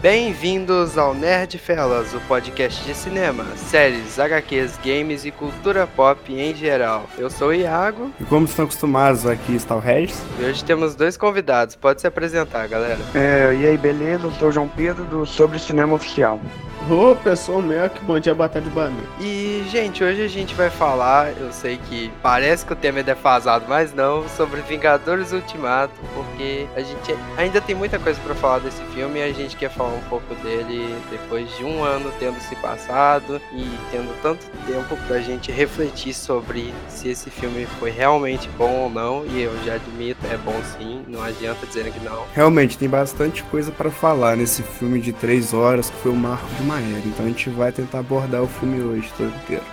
Bem-vindos ao Nerd Fellas, o podcast de cinema, séries, HQs, games e cultura pop em geral. Eu sou o Iago. E como estão acostumados, aqui está o Regis. E hoje temos dois convidados, pode se apresentar, galera. É, e aí, beleza? Eu sou o João Pedro do Sobre Cinema Oficial. Ô, pessoal meu, que bom dia, boa tarde, boa noite. E, gente, hoje a gente vai falar, eu sei que parece que o tema é defasado, mas não, sobre Vingadores Ultimato, porque a gente ainda tem muita coisa para falar desse filme e a gente quer falar um pouco dele depois de um ano tendo se passado e tendo tanto tempo pra gente refletir sobre se esse filme foi realmente bom ou não, e eu já admito, é bom sim, não adianta dizer que não. Realmente, tem bastante coisa para falar nesse filme de três horas, que foi o marco de uma Então a gente vai tentar abordar o filme hoje todo inteiro.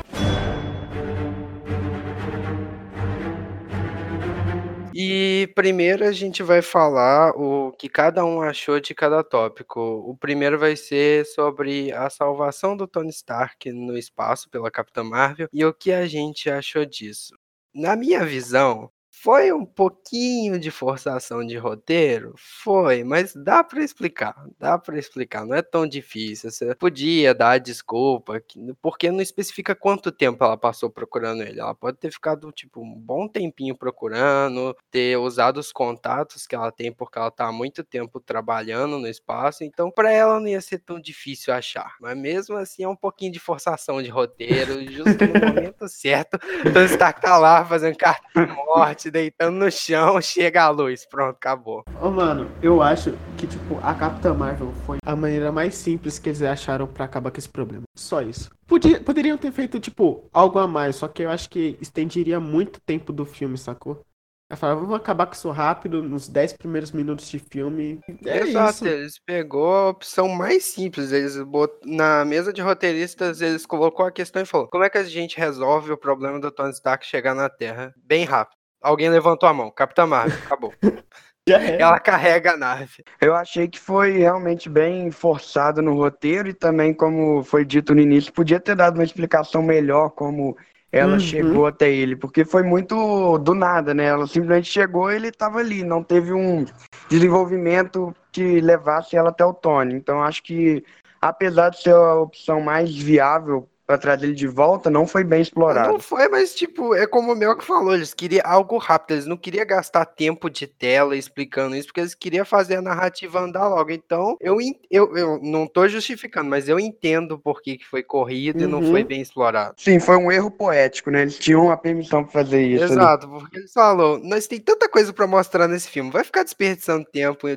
E primeiro a gente vai falar o que cada um achou de cada tópico. O primeiro vai ser sobre a salvação do Tony Stark no espaço pela Capitã Marvel e o que a gente achou disso. Na minha visão, foi um pouquinho de forçação de roteiro? Foi, mas dá para explicar, dá para explicar, não é tão difícil. Você podia dar desculpa, porque não especifica quanto tempo ela passou procurando ele. Ela pode ter ficado, tipo, um bom tempinho procurando, ter usado os contatos que ela tem, porque ela tá há muito tempo trabalhando no espaço, então para ela não ia ser tão difícil achar. Mas mesmo assim é um pouquinho de forçação de roteiro, justo no momento certo, então está tá lá fazendo carta de morte, deitando no chão, chega a luz. Pronto, acabou. Ô, oh, mano, eu acho que, tipo, a Capitã Marvel foi a maneira mais simples que eles acharam para acabar com esse problema. Só isso. Podia, poderiam ter feito, tipo, algo a mais, só que eu acho que estenderia muito tempo do filme, sacou? Eu falava, vamos acabar com isso rápido, nos 10 primeiros minutos de filme. É Exato, isso. eles pegou a opção mais simples. Eles bot... Na mesa de roteiristas, eles colocou a questão e falou: como é que a gente resolve o problema do Tony Stark chegar na Terra bem rápido? Alguém levantou a mão. Capitã Marvel, acabou. Ela carrega a nave. Eu achei que foi realmente bem forçado no roteiro e também, como foi dito no início, podia ter dado uma explicação melhor como ela uhum. chegou até ele, porque foi muito do nada, né? Ela simplesmente chegou e ele estava ali, não teve um desenvolvimento que levasse ela até o Tony. Então acho que apesar de ser a opção mais viável para trazer ele de volta não foi bem explorado. Não foi, mas tipo, é como o Mel que falou, eles queriam algo rápido, eles não queriam gastar tempo de tela explicando isso, porque eles queriam fazer a narrativa andar logo. Então, eu, eu, eu não tô justificando, mas eu entendo por que, que foi corrido uhum. e não foi uhum. bem explorado. Sim, foi um erro poético, né? Eles tinham a permissão para fazer isso. Exato, ali. porque eles falaram, nós tem tanta coisa para mostrar nesse filme, vai ficar desperdiçando tempo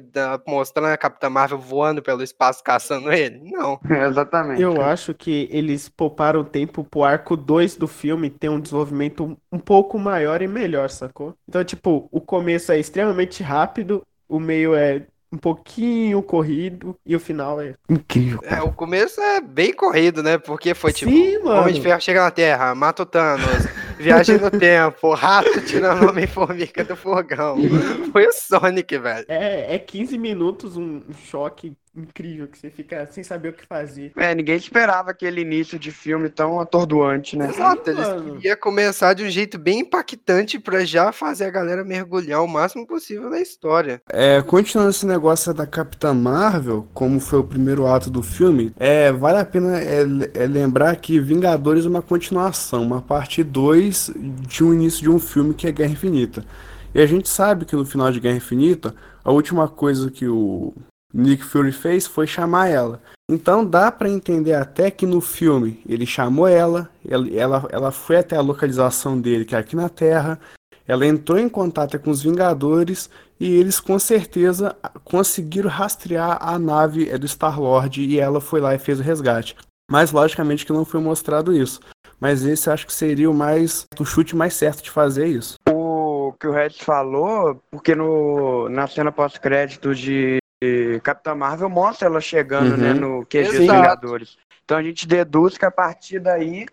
mostrando a Capitã Marvel voando pelo espaço caçando ele? Não. É, exatamente. Eu acho que eles pouparam o tempo pro arco 2 do filme ter um desenvolvimento um pouco maior e melhor, sacou? Então, tipo, o começo é extremamente rápido, o meio é um pouquinho corrido e o final é incrível. Cara. É, o começo é bem corrido, né? Porque foi tipo, Sim, mano. Homem de Ferro chega na Terra, mata o Thanos, viagem no tempo, rato tirando Homem-Formiga do fogão. Foi o Sonic, velho. É, é 15 minutos, um choque incrível, que você fica sem saber o que fazer. É, ninguém esperava aquele início de filme tão atordoante, né? Exato, eles queriam começar de um jeito bem impactante para já fazer a galera mergulhar o máximo possível na história. É, continuando esse negócio da Capitã Marvel, como foi o primeiro ato do filme, é, vale a pena é, é lembrar que Vingadores é uma continuação, uma parte 2 de um início de um filme que é Guerra Infinita. E a gente sabe que no final de Guerra Infinita, a última coisa que o Nick Fury fez foi chamar ela. Então dá para entender até que no filme ele chamou ela, ela, ela foi até a localização dele, que é aqui na Terra, ela entrou em contato com os Vingadores e eles com certeza conseguiram rastrear a nave é do Star-Lord e ela foi lá e fez o resgate. Mas logicamente que não foi mostrado isso. Mas esse acho que seria o mais o chute mais certo de fazer isso. O que o Red falou, porque no, na cena pós-crédito de Capitã Marvel mostra ela chegando, né, uhum. né, no QG dos Vingadores. Então a gente deduz que a partir daí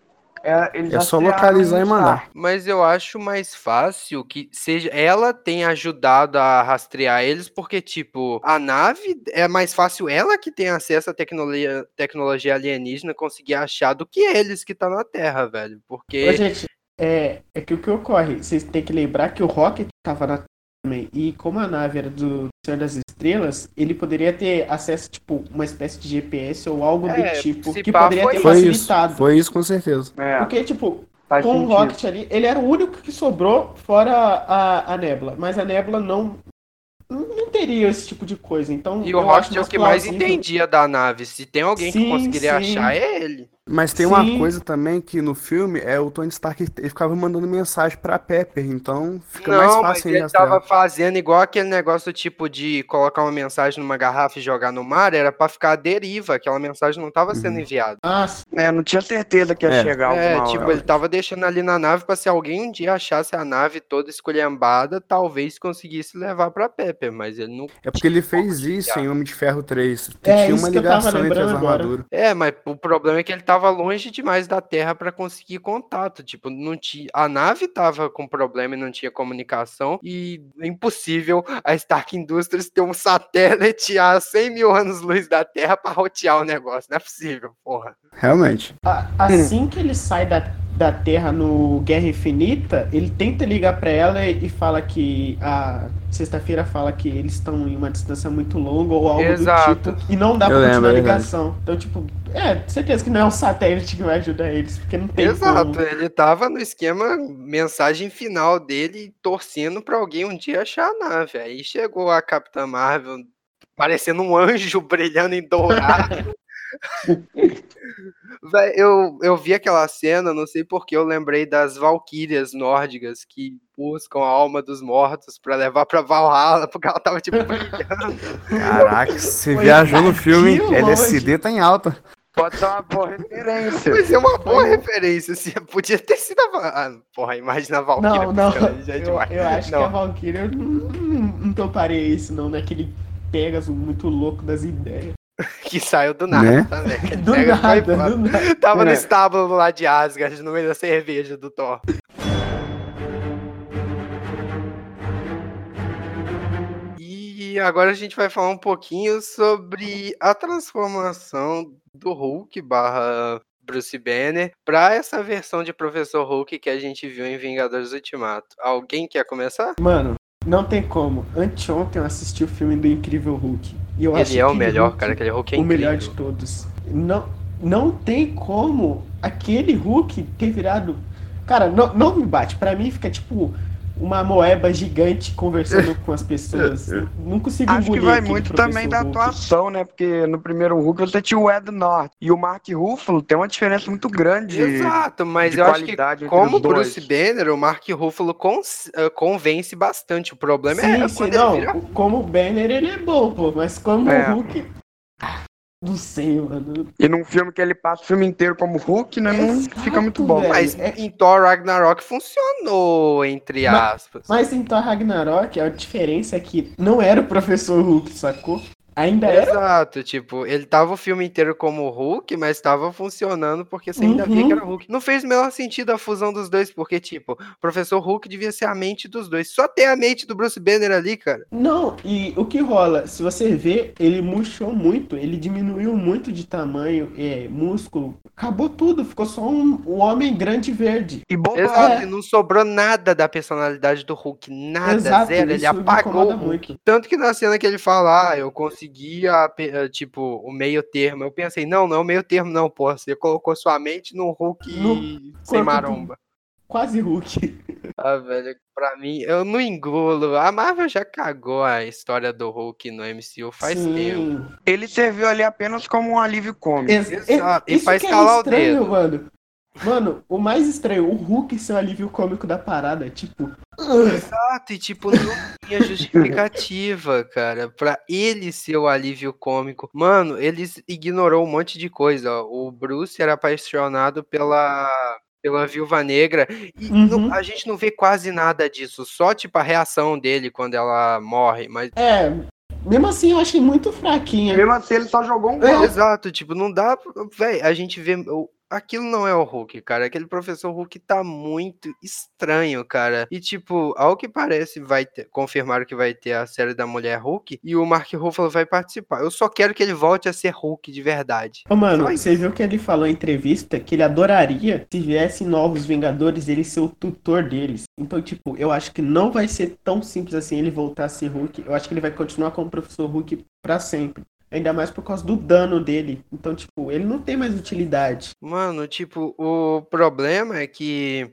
é, é só localizar e mandar. Mas eu acho mais fácil que seja ela tenha ajudado a rastrear eles, porque, tipo, a nave é mais fácil ela que tem acesso à tecnologia, tecnologia alienígena conseguir achar do que eles que tá na Terra, velho. Porque. Ô, gente, é, é que o que ocorre? Vocês têm que lembrar que o Rocket tava na também. E como a nave era do Senhor das Estrelas, ele poderia ter acesso, tipo, uma espécie de GPS ou algo É, do tipo, que poderia ter isso. Foi isso, facilitado. foi isso com certeza. É, Porque, tipo, faz com o sentido. Rocket ali, ele era o único que sobrou fora a, a Nebula. Mas a Nebula não, não teria esse tipo de coisa. Então, E o Rocket é o que mais entendia da nave. Se tem alguém que Sim, conseguiria sim. achar, é ele. Mas tem uma Sim. coisa também que no filme é o Tony Stark ele ficava mandando mensagem pra Pepper, então fica Não, mais mas fácil ele ele tava fazendo igual aquele negócio tipo de colocar uma mensagem numa garrafa e jogar no mar, era pra ficar à deriva, aquela mensagem não tava sendo Uhum. enviada. Ah, sim. É, não tinha certeza que ia É. chegar É, tipo, hora. ele tava deixando ali na nave pra se alguém um dia achasse a nave toda esculhambada, talvez conseguisse levar pra Pepper, mas ele não. É porque ele fez isso em Homem de Ferro 3. que É, tinha uma ligação entre as armaduras. É, mas o problema é que ele tava longe demais da Terra pra conseguir contato. Tipo, não tinha. A nave tava com problema e não tinha comunicação. E é impossível a Stark Industries ter um satélite a 100 mil anos-luz da Terra pra rotear o negócio. Não é possível, porra. Realmente. A- assim que ele sai da, da Terra no Guerra Infinita, ele tenta ligar pra ela e, fala que a sexta-feira fala que eles estão em uma distância muito longa ou algo Exato. do tipo e não dá pra continuar a verdade. ligação. Então, tipo, é, certeza que não é um satélite que vai ajudar eles, porque não tem Exato, como. ele tava no esquema mensagem final dele, torcendo pra alguém um dia achar a nave. Aí chegou a Capitã Marvel parecendo um anjo brilhando em dourado. Véi, eu, eu vi aquela cena, não sei porque eu lembrei das valquírias nórdicas que buscam a alma dos mortos pra levar pra Valhalla, porque ela tava tipo brilhando. Caraca, você Foi viajou no filme, daqui LSD tá em alta. Pode ser uma boa referência. Mas é uma boa referência, assim, podia ter sido a ah, Porra, imagina a Valkyria Não, não, é eu, eu acho que Não. a Valkyria eu não, não, não toparia isso, não, naquele Pegasus muito louco das ideias. Que saiu do nada Né? também. que Do nada, do nada. Tava no É. estábulo lá de Asgard, no meio da cerveja do Thor. E agora a gente vai falar um pouquinho sobre a transformação do Hulk barra Bruce Banner pra essa versão de Professor Hulk que a gente viu em Vingadores Ultimato. Alguém quer começar? Mano, não tem como. Anteontem eu assisti o filme do Incrível Hulk. E eu Ele é o aquele melhor, Hulk cara. Aquele Hulk é o incrível. melhor de todos. Não, não tem como aquele Hulk ter virado. Cara, não, não me bate. Pra mim fica tipo uma moeba gigante conversando com as pessoas. Não consigo Acho que engolir vai muito também da Hulk. atuação, né? Porque no primeiro Hulk você tinha o Ed North e o Mark Ruffalo tem uma diferença muito grande. Exato, mas de eu acho que como. Bruce Banner, o Mark Ruffalo cons- eh, convence bastante. O problema Sim, é sim, quando não. ele vira... Como Banner ele é bom, pô. Mas como É. Hulk. Não sei, mano. E num filme que ele passa o filme inteiro como Hulk, né? Não Exato, fica muito bom. velho. Mas é- em Thor Ragnarok funcionou, entre Mas- aspas. Mas em Thor Ragnarok, a diferença é que não era o Professor Hulk, sacou? Ainda era. Exato, tipo, ele tava o filme inteiro como Hulk, mas tava funcionando porque você ainda via Uhum. que era Hulk. Não fez o menor sentido a fusão dos dois, porque, tipo, o Professor Hulk devia ser a mente dos dois. Só tem a mente do Bruce Banner ali, cara. Não, e o que rola, se você vê, ele murchou muito, ele diminuiu muito de tamanho, é, músculo, acabou tudo, ficou só um, um homem grande verde. E bobão. Exato, É. e não sobrou nada da personalidade do Hulk. Nada, Exato, zero. Ele apagou. Tanto que na cena que ele fala, ah, eu consegui, a pe- eh, tipo, o meio termo. Eu pensei, não, não é o meio termo, não, pô. Você colocou sua mente no Hulk No sem maromba. Quase Hulk. Ah, velho, pra mim, eu não engulo. A Marvel já cagou a história do Hulk no MCU faz Sim. tempo. Ele serviu ali apenas como um alívio cômico. Ex- Exato, e pra que é escalar o estranho, dedo. mano. Mano, o mais estranho, o Hulk ser o alívio cômico da parada, tipo. Exato, e tipo, não tinha justificativa, cara, pra ele ser o alívio cômico. Mano, eles ignorou um monte de coisa. ó. O Bruce era apaixonado pela pela Viúva Negra e não- Uhum. a gente não vê quase nada disso, só tipo a reação dele quando ela morre, mas É, mesmo assim eu achei muito fraquinha. Mesmo assim, ele só jogou um É. gol. Exato, tipo, não dá. Véi, a gente vê. o- aquilo não é o Hulk, cara. Aquele professor Hulk tá muito estranho, cara. E, tipo, ao que parece, vai ter, confirmaram que vai ter a série da Mulher Hulk e o Mark Ruffalo vai participar. Eu só quero que ele volte a ser Hulk de verdade. Ô, mano, você viu que ele falou em entrevista que ele adoraria se viessem novos Vingadores ele ser o tutor deles. Então, tipo, eu acho que não vai ser tão simples assim ele voltar a ser Hulk. Eu acho que ele vai continuar como professor Hulk pra sempre. Ainda mais por causa do dano dele. Então, tipo, ele não tem mais utilidade. Mano, tipo, o problema é que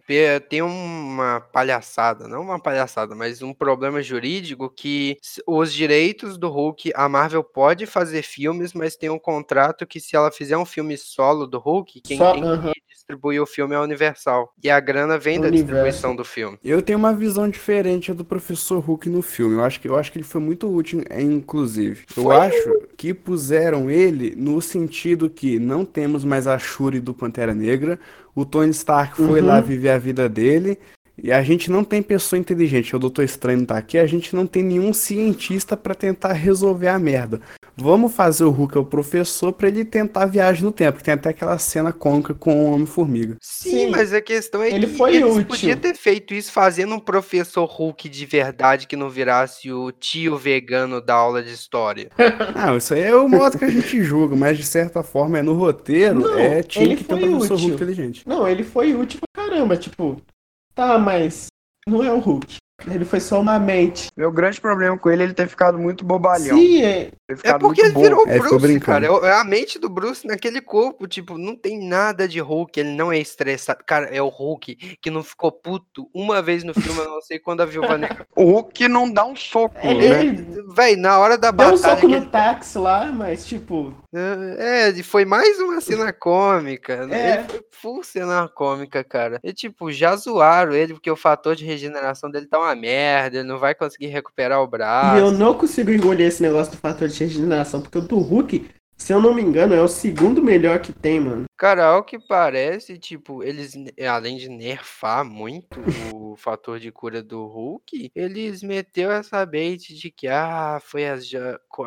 tem uma palhaçada, não uma palhaçada, mas um problema jurídico que os direitos do Hulk, a Marvel pode fazer filmes, mas tem um contrato que se ela fizer um filme solo do Hulk, quem Só- tem aham. que distribuir o filme é a Universal. E a grana vem da Universo. distribuição do filme. Eu tenho uma visão diferente do professor Hulk no filme. Eu acho que, eu acho que ele foi muito útil, é, inclusive. Eu Foi acho que puseram ele no sentido que não temos mais a Shuri do Pantera Negra. O Tony Stark foi Uhum. lá viver a vida dele. E a gente não tem pessoa inteligente. O Doutor Estranho não tá aqui. A gente não tem nenhum cientista pra tentar resolver a merda. Vamos fazer o Hulk o professor pra ele tentar a viagem no tempo. Tem até aquela cena cômica com o Homem-Formiga. Sim, Sim. mas a questão é Ele que foi eles útil. podiam ter feito isso fazendo um professor Hulk de verdade que não virasse o tio vegano da aula de história. Ah, isso aí é o modo que a gente julga, mas de certa forma é no roteiro, Não, é tinha ele que ter um foi professor útil. Hulk inteligente. Não, ele foi útil pra caramba. Tipo, tá, mas não é o Hulk. Ele foi só uma mente. Meu grande problema com ele é ele ter ficado muito bobalhão. Sim, é, É porque ele virou o É, Bruce, brincando. cara. É a mente do Bruce naquele corpo, tipo, não tem nada de Hulk, ele não é estressado. Cara, é o Hulk que não ficou puto uma vez no filme, eu não sei quando a Viúva Negra. O Hulk não dá um soco, ele, né? ele Véi, na hora da deu um batalha. soco que no ele- táxi lá, mas tipo, É, e foi mais uma cena cômica. É. Ele foi full cena cômica, cara. E, tipo, já zoaram ele porque o fator de regeneração dele tá uma merda, ele não vai conseguir recuperar o e braço. eu não consigo engolir esse negócio do fator de regeneração, porque o do Hulk, se eu não me engano, é o segundo melhor que tem, mano. Cara, ao que parece, tipo, eles, além de nerfar muito o fator de cura do Hulk, eles meteu essa bait de que, ah, foi as, jo-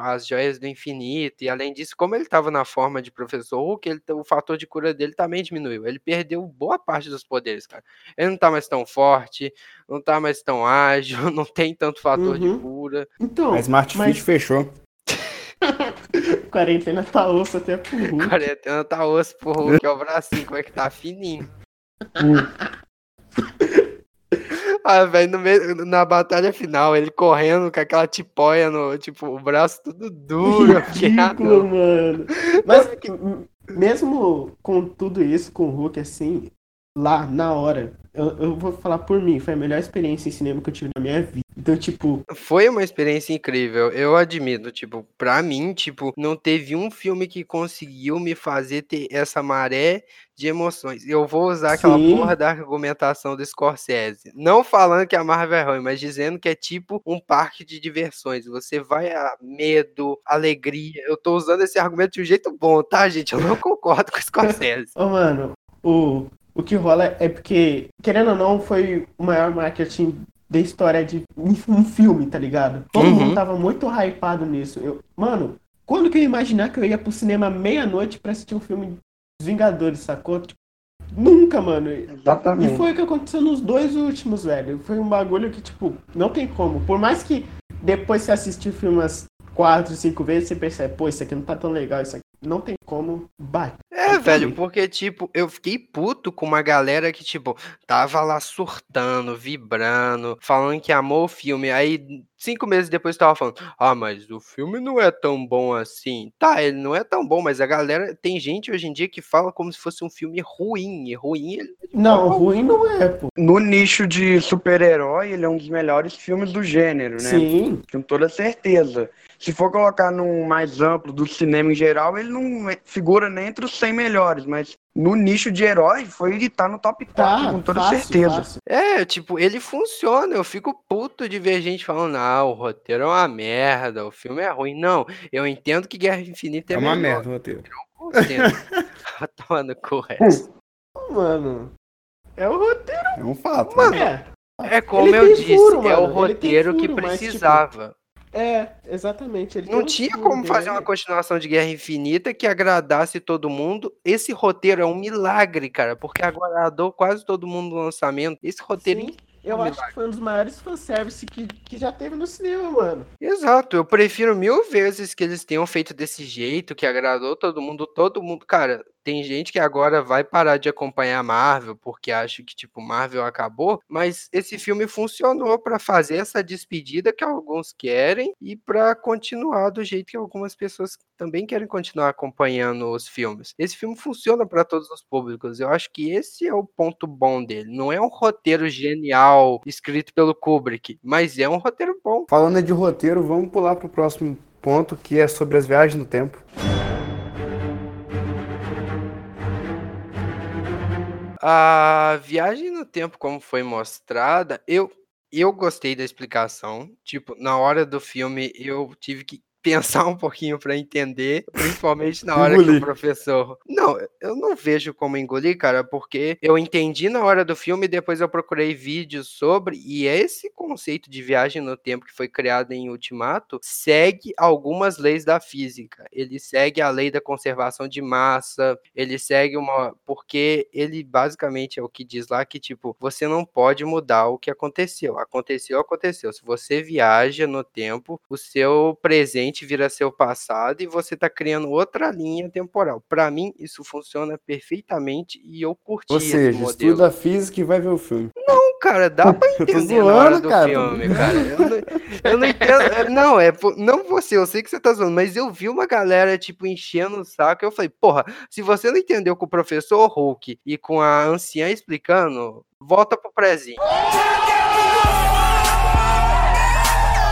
as joias do infinito, e além disso, como ele tava na forma de Professor Hulk, ele, o fator de cura dele também diminuiu. Ele perdeu boa parte dos poderes, cara. Ele não tá mais tão forte, não tá mais tão ágil, não tem tanto fator de Uhum. cura. Então, A Smart mas Fit fechou. quarentena tá osso até pro Hulk. Quarentena tá osso pro Hulk, é o bracinho, como é que tá fininho. Ah, velho, na batalha final, ele correndo com aquela tipóia no, tipo, o braço tudo duro. ah, Ridículo, mano. Mas m- mesmo com tudo isso, com o Hulk assim, lá na hora, eu, eu vou falar por mim, foi a melhor experiência em cinema que eu tive na minha vida. Então, tipo, Foi uma experiência incrível, eu admito, tipo, pra mim, tipo, não teve um filme que conseguiu me fazer ter essa maré de emoções. Eu vou usar aquela Sim. porra da argumentação do Scorsese. Não falando que a Marvel é ruim, mas dizendo que é tipo um parque de diversões. Você vai a medo, alegria. Eu tô usando esse argumento de um jeito bom, tá, gente? Eu não concordo com o Scorsese. ô mano, o, o que rola é porque, querendo ou não, foi o maior marketing da história de um, filme, tá ligado? Todo Uhum. mundo tava muito hypado nisso. Eu, mano, quando que eu ia imaginar que eu ia pro cinema meia-noite pra assistir um filme dos Vingadores, sacou? Tipo, nunca, mano. E Exatamente. foi o que aconteceu nos dois últimos, velho. Foi um bagulho que, tipo, não tem como. Por mais que depois você assistir o filme umas quatro, cinco vezes, você percebe, pô, isso aqui não tá tão legal, isso aqui não tem como bate. É, velho, porque, tipo, eu fiquei puto com uma galera que, tipo, tava lá surtando, vibrando, falando que amou o filme. Aí, cinco meses depois, tava falando, ah, mas o filme não é tão bom assim. Tá, ele não é tão bom, mas a galera, tem gente hoje em dia que fala como se fosse um filme ruim. E ruim, ele é Não, forma ruim não é, pô. No nicho de super-herói, ele é um dos melhores filmes do gênero, né? Sim. Com toda certeza. Se for colocar num mais amplo do cinema em geral, ele não figura nem entre os 100 melhores, mas no nicho de herói, foi ele tá no top 4, Tá, com toda fácil, certeza. fácil. É, tipo, ele funciona. Eu fico puto de ver gente falando, ah, o roteiro é uma merda, o filme é ruim. Não, eu entendo que Guerra Infinita é, É uma melhor. merda o roteiro. Entendo. Tomando correto. Mano, é o roteiro, É um fato. Mano, né? é. É como Ele eu disse, furo, é o mano, roteiro que furo, mas, tipo, precisava. É, exatamente. Ele Não um tinha como fazer dele. uma continuação de Guerra Infinita que agradasse todo mundo. Esse roteiro é um milagre, cara, porque agradou quase todo mundo no lançamento. Esse roteiro Sim, eu um acho que foi um dos maiores fanservice que, que já teve no cinema, mano. Exato, eu prefiro mil vezes que eles tenham feito desse jeito, que agradou todo mundo, todo mundo. Cara, tem gente que agora vai parar de acompanhar Marvel porque acha que, tipo, Marvel acabou, mas esse filme funcionou pra fazer essa despedida que alguns querem e pra continuar do jeito que algumas pessoas também querem continuar acompanhando os filmes. Esse filme funciona pra todos os públicos. Eu acho que esse é o ponto bom dele. Não é um roteiro genial escrito pelo Kubrick, mas é um roteiro bom. Falando de roteiro, vamos pular pro próximo ponto, que é sobre as viagens no tempo. A viagem no tempo, como foi mostrada, eu, eu gostei da explicação. Tipo, na hora do filme, eu tive que pensar um pouquinho para entender, principalmente na hora que o professor. Não, eu não vejo como engolir, cara, porque eu entendi na hora do filme e depois eu procurei vídeos sobre, e esse conceito de viagem no tempo que foi criado em Ultimato segue algumas leis da física. Ele segue a lei da conservação de massa, ele segue uma. Porque ele basicamente é o que diz lá que, tipo, você não pode mudar o que aconteceu. Aconteceu, aconteceu. Se você viaja no tempo, o seu presente vira seu passado e você tá criando outra linha temporal. Pra mim, isso funciona perfeitamente e eu curti Ou seja, estuda física e vai ver o filme. Não, cara, dá pra entender na hora zoando, do cara. filme, cara. Eu não, eu não entendo. é, Não, é não você, eu sei que você tá zoando, mas eu vi uma galera, tipo, enchendo o saco. Eu falei, porra, se você não entendeu com o professor Hulk e com a anciã explicando, volta pro prezinho.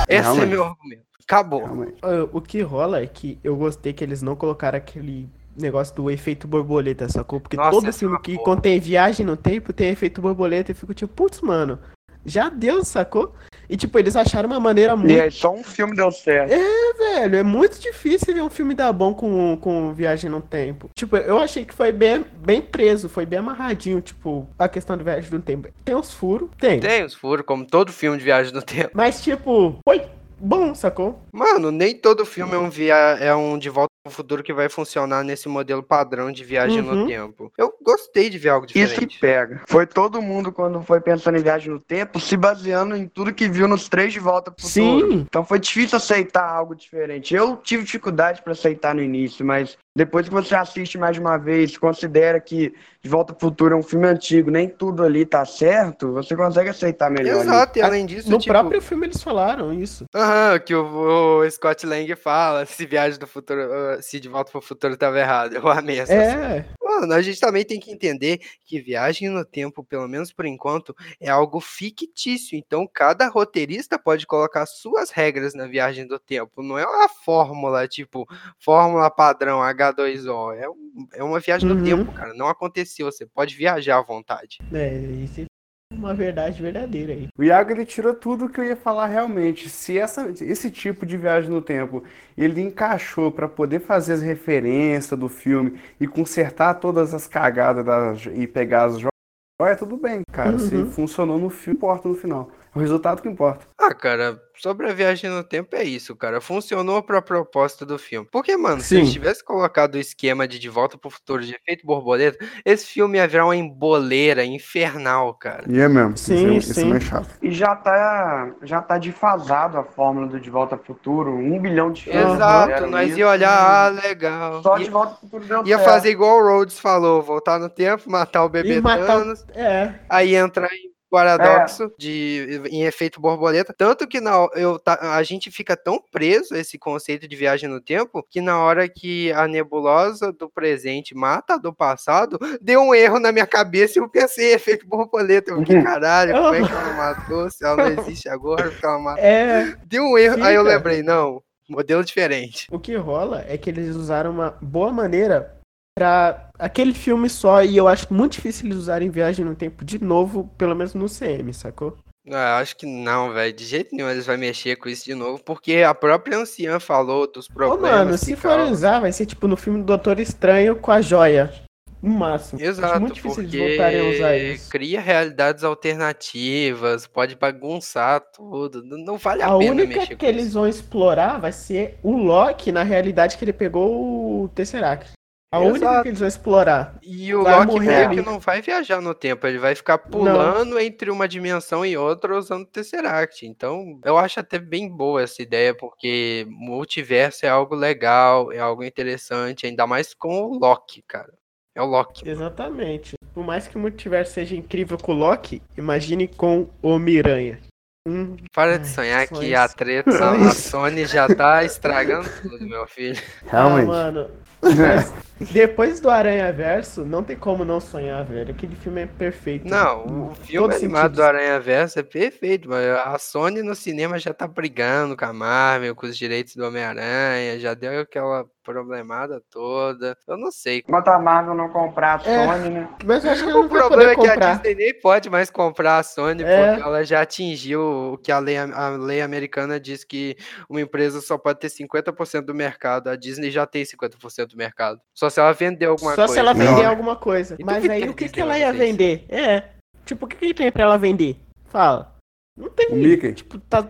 Esse é meu argumento. Acabou. Ah, O que rola é que eu gostei que eles não colocaram aquele negócio do efeito borboleta, sacou? Porque Nossa, todo é filme uma que porra. contém viagem no tempo tem efeito borboleta e fico tipo, putz, mano, já deu, sacou? E tipo, eles acharam uma maneira muito. E aí, só um filme deu certo. Velho, é muito difícil ver um filme dar bom com, com viagem no tempo. Tipo, eu achei que foi bem, bem preso, foi bem amarradinho, tipo, a questão de viagem no tempo. Tem uns furos? Tem. Tem os furos, como todo filme de viagem no tempo. Mas, tipo, foi bom, sacou? Mano, nem todo filme é um, via... é um De Volta ao Futuro que vai funcionar nesse modelo padrão de viagem no Uhum. tempo. Eu gostei de ver algo Isso que diferente. pega. Foi todo mundo, quando foi pensando em viagem no tempo, se baseando em tudo que viu nos três de volta pro futuro. Sim. Então foi difícil aceitar algo diferente. Eu tive dificuldade para aceitar no início, mas depois que você assiste mais de uma vez, considera que De Volta pro Futuro é um filme antigo, nem tudo ali tá certo, você consegue aceitar melhor. Exato, e além disso, No tipo, próprio filme eles falaram isso. aham, que o, o Scott Lang fala se viagem do futuro, ah, se de volta pro futuro tava errado. Eu amei essa cena. É, Mano, a gente também tem que entender que viagem no tempo, pelo menos por enquanto, é algo fictício. Então, cada roteirista pode colocar suas regras na viagem do tempo. Não é uma fórmula, tipo, fórmula padrão H2O. É, um- é uma viagem no Uhum. tempo, cara. Não aconteceu. Você pode viajar à vontade. é, isso é uma verdade verdadeira aí. O Iago ele tirou tudo que eu ia falar realmente. Se essa, esse tipo de viagem no tempo ele encaixou para poder fazer as referências do filme e consertar todas as cagadas das- e pegar as joias, tudo bem, cara. Se Uhum. funcionou no filme, importa no final. O resultado que importa. Ah, cara, sobre a viagem no tempo é isso, cara. Funcionou pra proposta do filme. Porque, mano, se Sim. eles tivessem colocado o esquema de De Volta pro Futuro de efeito borboleta, esse filme ia virar uma emboleira infernal, cara. E é mesmo. Sim, isso, é- isso é sim. mais chato. E já tá, já tá defasado a fórmula do De Volta pro Futuro, um bilhão de filmes. Exato, nós isso, ia olhar, ah, legal. Só Ia- De Volta pro Futuro deu Ia certo. fazer igual o Rhodes falou, voltar no tempo, matar o bebê E matar. Thanos, É. aí entrar em paradoxo de em efeito borboleta, tanto que na, eu, a gente fica tão preso a esse conceito de viagem no tempo que na hora que a nebulosa do presente mata a do passado, deu um erro na minha cabeça e eu pensei efeito borboleta, eu fiquei caralho, como é que ela matou? Se ela não existe agora, porque ela matou. É. Deu um erro, aí eu lembrei, não, modelo diferente. O que rola é que eles usaram uma boa maneira pra aquele filme só, e eu acho muito difícil eles usarem Viagem no Tempo de novo, pelo menos no CM, sacou? Ah, acho que não, velho. De jeito nenhum eles vão mexer com isso de novo, porque a própria anciã falou dos Ô, problemas. mano, que se for usar, vai ser tipo no filme do Doutor Estranho com a joia. no máximo. Acho Exato, muito difícil eles voltarem a usar isso. cria realidades alternativas, pode bagunçar tudo, não vale a, A pena única mexer que com eles isso. vão explorar vai ser o Loki na realidade que ele pegou o Tesseract. A única Exato. que eles vão explorar. E o vai Loki meio que não vai viajar no tempo, ele vai ficar pulando entre uma dimensão e outra usando o Tesseract. Então, eu acho até bem boa essa ideia, porque multiverso é algo legal, é algo interessante, ainda mais com o Loki, cara. É o Loki. mano. Exatamente. Por mais que o multiverso seja incrível com o Loki, imagine com o Miranha. Hum, Para de sonhar que a treta Só a isso. Sony já tá estragando tudo, meu filho. Realmente. Ah, mano. Mas depois do Aranha Verso, não tem como não sonhar, velho. Aquele filme é perfeito. Não, o filme animado sentidos. do Aranha Verso é perfeito, mas a Sony no cinema já tá brigando com a Marvel, com os direitos do Homem-Aranha, já deu aquela problemada toda. Eu não sei. Enquanto a Marvel não comprar a É. Sony, né? Mas eu acho que O não vai problema é que a comprar. Disney nem pode mais comprar a Sony, É. porque ela já atingiu o que a lei, a lei americana diz que uma empresa só pode ter 50% do mercado. A Disney já tem 50% do mercado. Só se ela vender alguma Só coisa. se ela Não. vender alguma coisa. E Mas aí a o que, que ela ia vender? É. Tipo, o que, que tem pra ela vender? Fala. Não tem. O Mickey. Tipo, tá.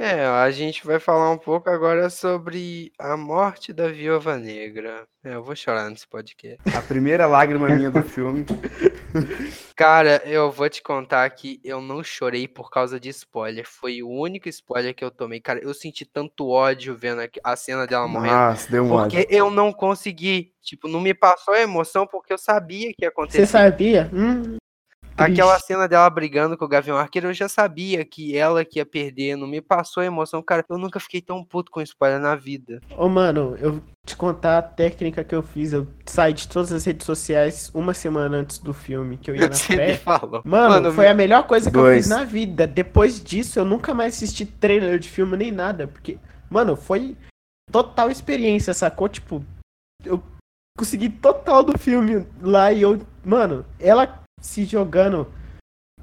É, a gente vai falar um pouco agora sobre a morte da Viúva Negra. É, eu vou chorar nesse podcast. A primeira lágrima minha do filme. Cara, eu vou te contar que eu não chorei por causa de spoiler. Foi o único spoiler que eu tomei. Cara, eu senti tanto ódio vendo a cena dela morrendo. Nossa, deu um ódio. Porque eu não consegui. Tipo, não me passou a emoção porque eu sabia que ia acontecer. Você sabia? Hum, Aquela cena dela brigando com o Gavião Arqueiro, eu já sabia que ela que ia perder. Não me passou a emoção. Cara, eu nunca fiquei tão puto com spoiler na vida. Ô, mano, eu vou te contar a técnica que eu fiz. Eu saí de todas as redes sociais uma semana antes do filme, que eu ia na Você me pré. falou. Mano, foi a melhor coisa que eu Dois. fiz na vida. Depois disso, eu nunca mais assisti trailer de filme nem nada. Porque, mano, foi total experiência, sacou? Tipo, eu consegui total do filme lá e eu. Mano, ela se jogando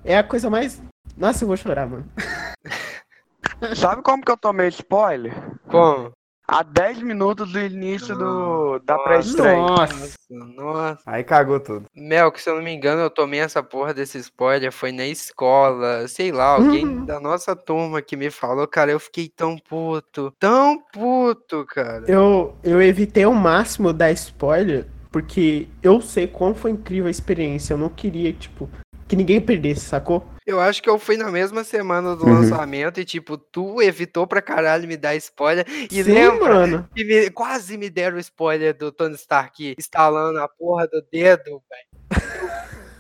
é a coisa mais. Nossa, eu vou chorar, mano. Sabe como que eu tomei spoiler? Como? Há 10 minutos do início do, da pré-estreia. Nossa. Nossa. Aí cagou tudo. Mel, que se eu não me engano, eu tomei essa porra desse spoiler, foi na escola, sei lá, alguém Uhum. da nossa turma que me falou, cara, eu fiquei tão puto, tão puto, cara. Eu, eu evitei ao máximo dar spoiler, porque eu sei quão foi incrível a experiência. Eu não queria, tipo, que ninguém perdesse, sacou? Eu acho que eu fui na mesma semana do Uhum. lançamento e, tipo, tu evitou pra caralho me dar spoiler. E Sim, lembra mano. que me- quase me deram spoiler do Tony Stark instalando a porra do dedo, velho.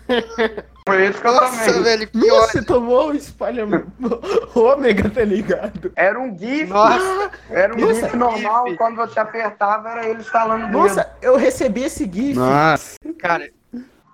Foi isso que Nossa, velho, que Nossa, você tomou o spoiler ômega, tá ligado? Era um GIF. Nossa, Era um Nossa, GIF normal. GIF. Quando você apertava, era ele instalando dedo. Nossa, eu recebi esse GIF. Nossa. cara,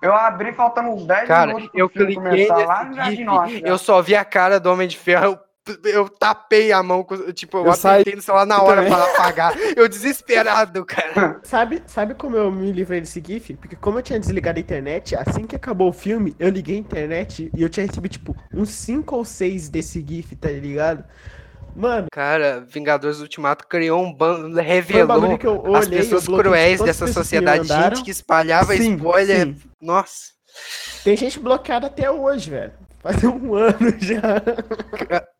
Eu abri faltando uns 10 Cara, minutos pro eu cliquei começar lá no Jardim GIF, Norte. eu só vi a cara do Homem de Ferro, eu, tapei a mão, tipo, eu, Eu saí apertei no celular na hora também. para apagar, eu desesperado, cara. Sabe, sabe como eu me livrei desse GIF? Porque como eu tinha desligado a internet, assim que acabou o filme, eu liguei a internet e eu tinha recebido, tipo, uns 5 ou 6 desse GIF, tá ligado? Mano, Cara, Vingadores Ultimato criou um bando, um revelou que eu olhei, as pessoas cruéis dessa sociedade, gente que espalhava Sim, spoiler, sim. nossa. Tem gente bloqueada até hoje, velho. Faz um ano já.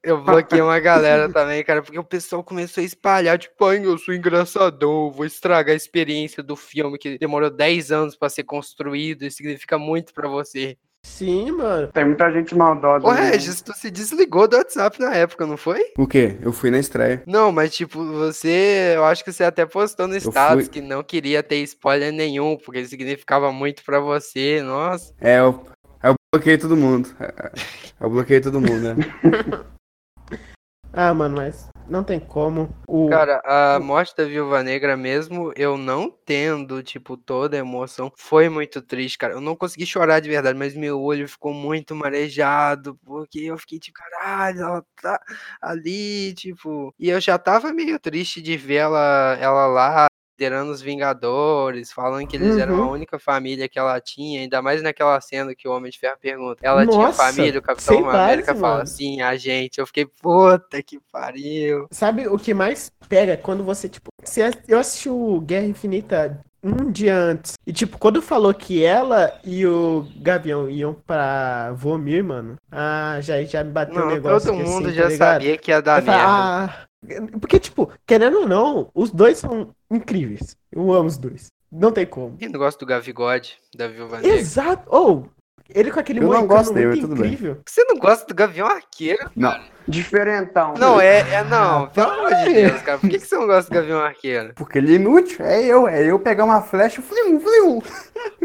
Eu bloqueei uma galera também, cara, porque o pessoal começou a espalhar, tipo, ai, eu sou engraçadão, vou estragar a experiência do filme que demorou 10 anos pra ser construído e significa muito pra você. Sim, mano. Tem muita gente maldosa. Ô, né? Regis, tu se desligou do WhatsApp na época, não foi? O quê? Eu fui na estreia. Não, mas tipo, você, eu acho que você até postou no status fui- que não queria ter spoiler nenhum, porque significava muito pra você, nossa. É, eu, eu bloqueei todo mundo. Eu bloqueei todo mundo, né? Ah, mano, mas não tem como. O... Cara, a morte da Viúva Negra mesmo, eu não tendo, tipo, toda a emoção, foi muito triste, cara. Eu não consegui chorar de verdade, mas meu olho ficou muito marejado, porque eu fiquei tipo, caralho, ela tá ali, tipo. E eu já tava meio triste de ver ela, ela lá considerando os Vingadores, falando que eles eram a Uhum. única família que ela tinha, ainda mais naquela cena que o Homem de Ferro pergunta. Ela tinha Nossa, família, o Capitão América base, fala mano. assim, a gente. Eu fiquei, puta que pariu. Sabe o que mais pega quando você, tipo, você- eu assisti o Guerra Infinita um dia antes. E, tipo, quando falou que ela e o Gavião iam pra Vomir, mano, ah, já, já me bateu um Não, negócio todo mundo assim, já tá sabia que ia dar Eu falei, merda. ah, porque, tipo, querendo ou não, os dois são incríveis. Eu amo os dois. Não tem como. Quem não gosta do Gavigode, da Viúva Negra? Exato. Ou, ele com aquele Eu não gosto dele, muito mas tudo bem. incrível. Você não gosta do Gavião Arqueiro? Não, Diferentão. Não, é, é não, pelo amor de. Deus, cara. Por que, que você não gosta do Gavião Arqueiro? porque ele é inútil. É eu, é eu pegar uma flecha e flium, flium.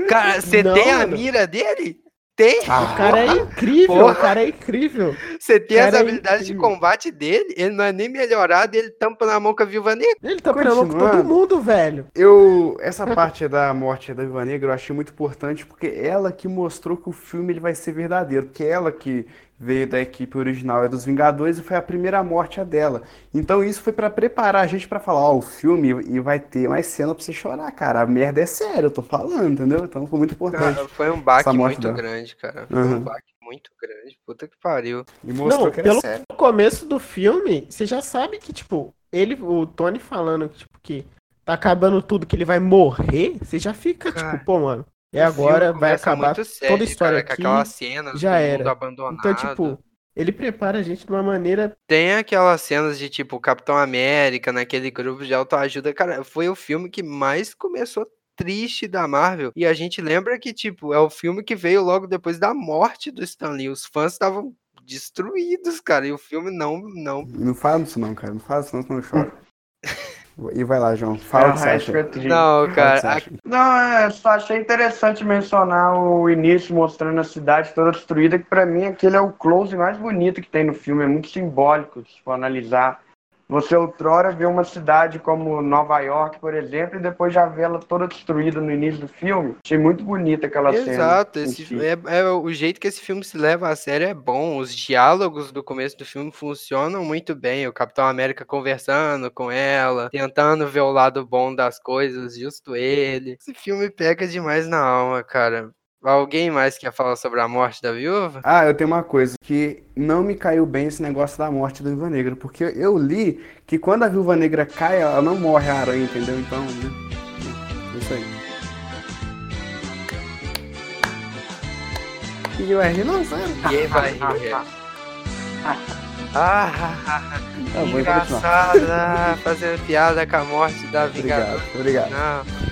Cara, você Não, tem a mira dele? Tem? O cara é incrível, Porra. o cara é incrível. Você tem as cara é habilidades de combate dele? Ele não é nem melhorado, ele tampa na mão com a Viúva Negra. Ele tá pegando com todo mundo, velho. Eu, essa parte da morte da Viúva Negra eu achei muito importante porque ela que mostrou que o filme ele vai ser verdadeiro, porque ela que veio da equipe original é dos Vingadores e foi a primeira morte a dela. Então isso foi pra preparar a gente pra falar, ó, o filme e vai ter mais cena pra você chorar, cara. A merda é séria, eu tô falando, entendeu? Então foi muito importante. Cara, foi um baque muito dela. grande, cara. Foi um Uhum. baque muito grande. Puta que pariu. E mostrou Não, que era pelo- sério. No começo do filme, você já sabe que, tipo, ele, o Tony falando que, tipo, que tá acabando tudo, que ele vai morrer, você já fica, Cara, tipo, pô, mano, e O agora vai acabar muito sério, toda a história cara, com aqui. aquelas cenas já do era. mundo abandonado. Então, tipo, ele prepara a gente de uma maneira. Tem aquelas cenas de tipo Capitão América naquele grupo de autoajuda. Cara, foi o filme que mais começou triste da Marvel. E a gente lembra que, tipo, é o filme que veio logo depois da morte do Stan Lee. Os fãs estavam destruídos, cara. E o filme não, não. Não fala isso não, cara. Não fala isso não, senão eu choro. E vai lá, João. Fala o que você Ah. Não, o que cara. Não, é, só achei interessante mencionar o início mostrando a cidade toda destruída, que pra mim aquele é o close mais bonito que tem no filme, é muito simbólico, se for analisar. Você outrora vê uma cidade como Nova York, por exemplo, e depois já vê ela toda destruída no início do filme. Achei muito bonita aquela cena. Exato, em esse, si. é, é o jeito que esse filme se leva a sério é bom. Os diálogos do começo do filme funcionam muito bem. O Capitão América conversando com ela, tentando ver o lado bom das coisas, justo ele. Esse filme pega demais na alma, cara. Alguém mais quer falar sobre a morte da viúva? Ah, eu tenho uma coisa que não me caiu bem esse negócio da morte da Viúva Negra, porque eu li que quando a Viúva Negra cai, ela não morre a aranha, entendeu? Então, né? É isso aí. E eu ri, não, sério. Ninguém vai rir. é. Ah, Tá então engraçada, fazendo piada com a morte da Vingadora. Obrigado, obrigado. Não,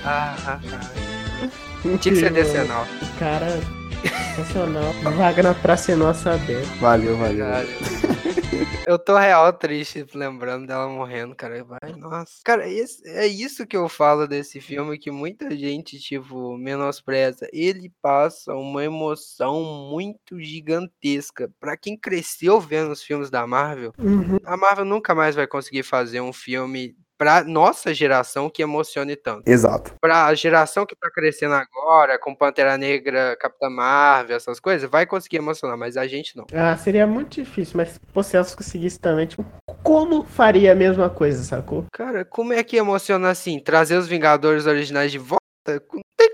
ah, ah, ah. Tinha que ser decenal. O cara sensacional. Vaga na Praça é Nossa aberta. Valeu, valeu. Eu tô real triste lembrando dela morrendo, cara. Vai, nossa. Cara, esse- é isso que eu falo desse filme que muita gente, tipo, menospreza. Ele passa uma emoção muito gigantesca. Pra quem cresceu vendo os filmes da Marvel, Uhum. a Marvel nunca mais vai conseguir fazer um filme pra nossa geração que emocione tanto. Exato. Pra geração que tá crescendo agora, com Pantera Negra, Capitã Marvel, essas coisas, vai conseguir emocionar, mas a gente não. Ah, seria muito difícil, mas se Celso conseguisse também, tipo, como faria a mesma coisa, sacou? Cara, como é que emociona assim? Trazer os Vingadores originais de volta?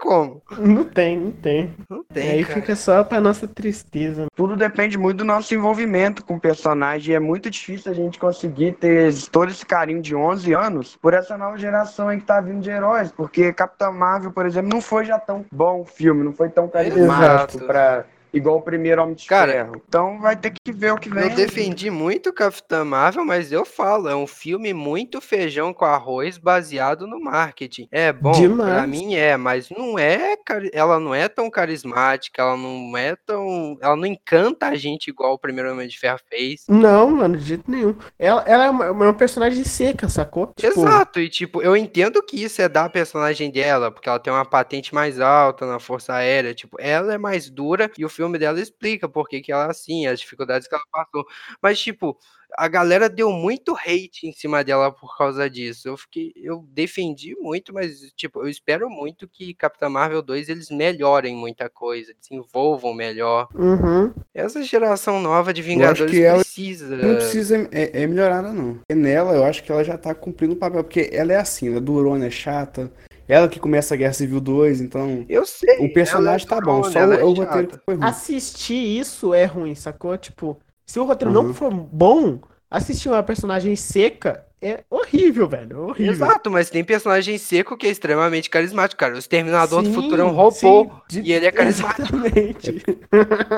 Não tem como. Não tem, não tem. Não tem, Aí cara. fica só pra nossa tristeza. Tudo depende muito do nosso envolvimento com o personagem. e É muito difícil a gente conseguir ter todo esse carinho de 11 anos por essa nova geração aí que tá vindo de heróis. Porque Capitã Marvel, por exemplo, não foi já tão bom o filme, não foi tão carismático Exato. pra, igual o primeiro Homem de Cara, Ferro. Então vai ter que ver o que vem. Eu defendi muito Capitã Marvel, mas eu falo, é um filme muito feijão com arroz baseado no marketing. É bom, pra Demais. mim é, mas não é, ela não é tão carismática, ela não é tão, ela não encanta a gente igual o primeiro Homem de Ferro fez. Não, mano, de jeito nenhum. Ela, ela é uma, uma personagem seca, sacou? Tipo, Exato, e tipo, eu entendo que isso é da personagem dela, porque ela tem uma patente mais alta na Força Aérea, tipo, ela é mais dura e o filme filme dela explica por que que ela é assim, as dificuldades que ela passou. Mas, tipo, a galera deu muito hate em cima dela por causa disso. Eu fiquei eu defendi muito, mas, tipo, eu espero muito que Capitã Marvel 2 eles melhorem muita coisa, desenvolvam melhor. Uhum. Essa geração nova de Vingadores que ela precisa. Não precisa é, é melhorada, não. E nela, eu acho que ela já tá cumprindo o papel, porque ela é assim, ela é durona, é chata. Ela que começa a Guerra Civil 2, então. Eu sei. O personagem ela é tá bom, só ela o, é o roteiro que foi ruim. Assistir isso é ruim, sacou? Tipo, se o roteiro Uhum. não for bom, assistir uma personagem seca é horrível, velho. é Horrível. Exato, mas tem personagem seco que é extremamente carismático, cara. O Exterminador do Sim, Futuro é um robô sim, de- e ele é carismático. Exatamente.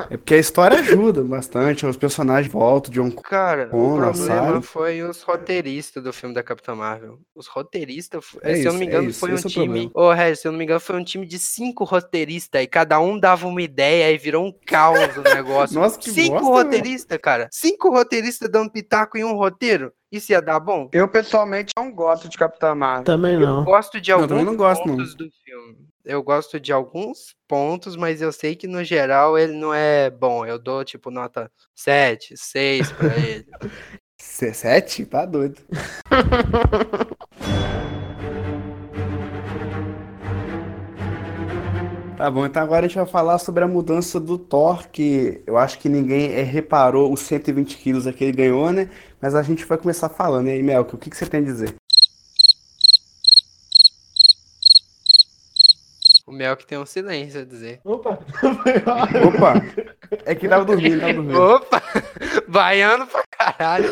É porque a história ajuda bastante, os personagens voltam de um. Cara, o problema saga. foi os roteiristas do filme da Capitã Marvel. Os roteiristas, É se eu não isso, me é engano, isso, foi um é time. Ô, Regis, se eu não me engano, foi um time de cinco roteiristas e cada um dava uma ideia e virou um caos o negócio. Nossa, que cinco roteiristas, cara. Cinco roteiristas dando pitaco em um roteiro. Isso ia dar bom? Eu pessoalmente não gosto de Capitã Marvel. Também Eu não. gosto de Não, alguns também não gosto, não. pontos do filme. Eu gosto de alguns pontos, mas eu sei que no geral ele não é bom. Eu dou tipo nota 7, 6 pra ele. Se- Sete? Tá doido. Tá bom, então agora a gente vai falar sobre a mudança do Thor, que eu acho que ninguém eh, reparou os 120 quilos que ele ganhou, né? Mas a gente vai começar falando. E aí, Melk, o que, que você tem a dizer? O Mel que tem um silêncio a dizer. Opa! Opa! É que tava dormindo, tava dormindo. Opa! Baiano pra caralho.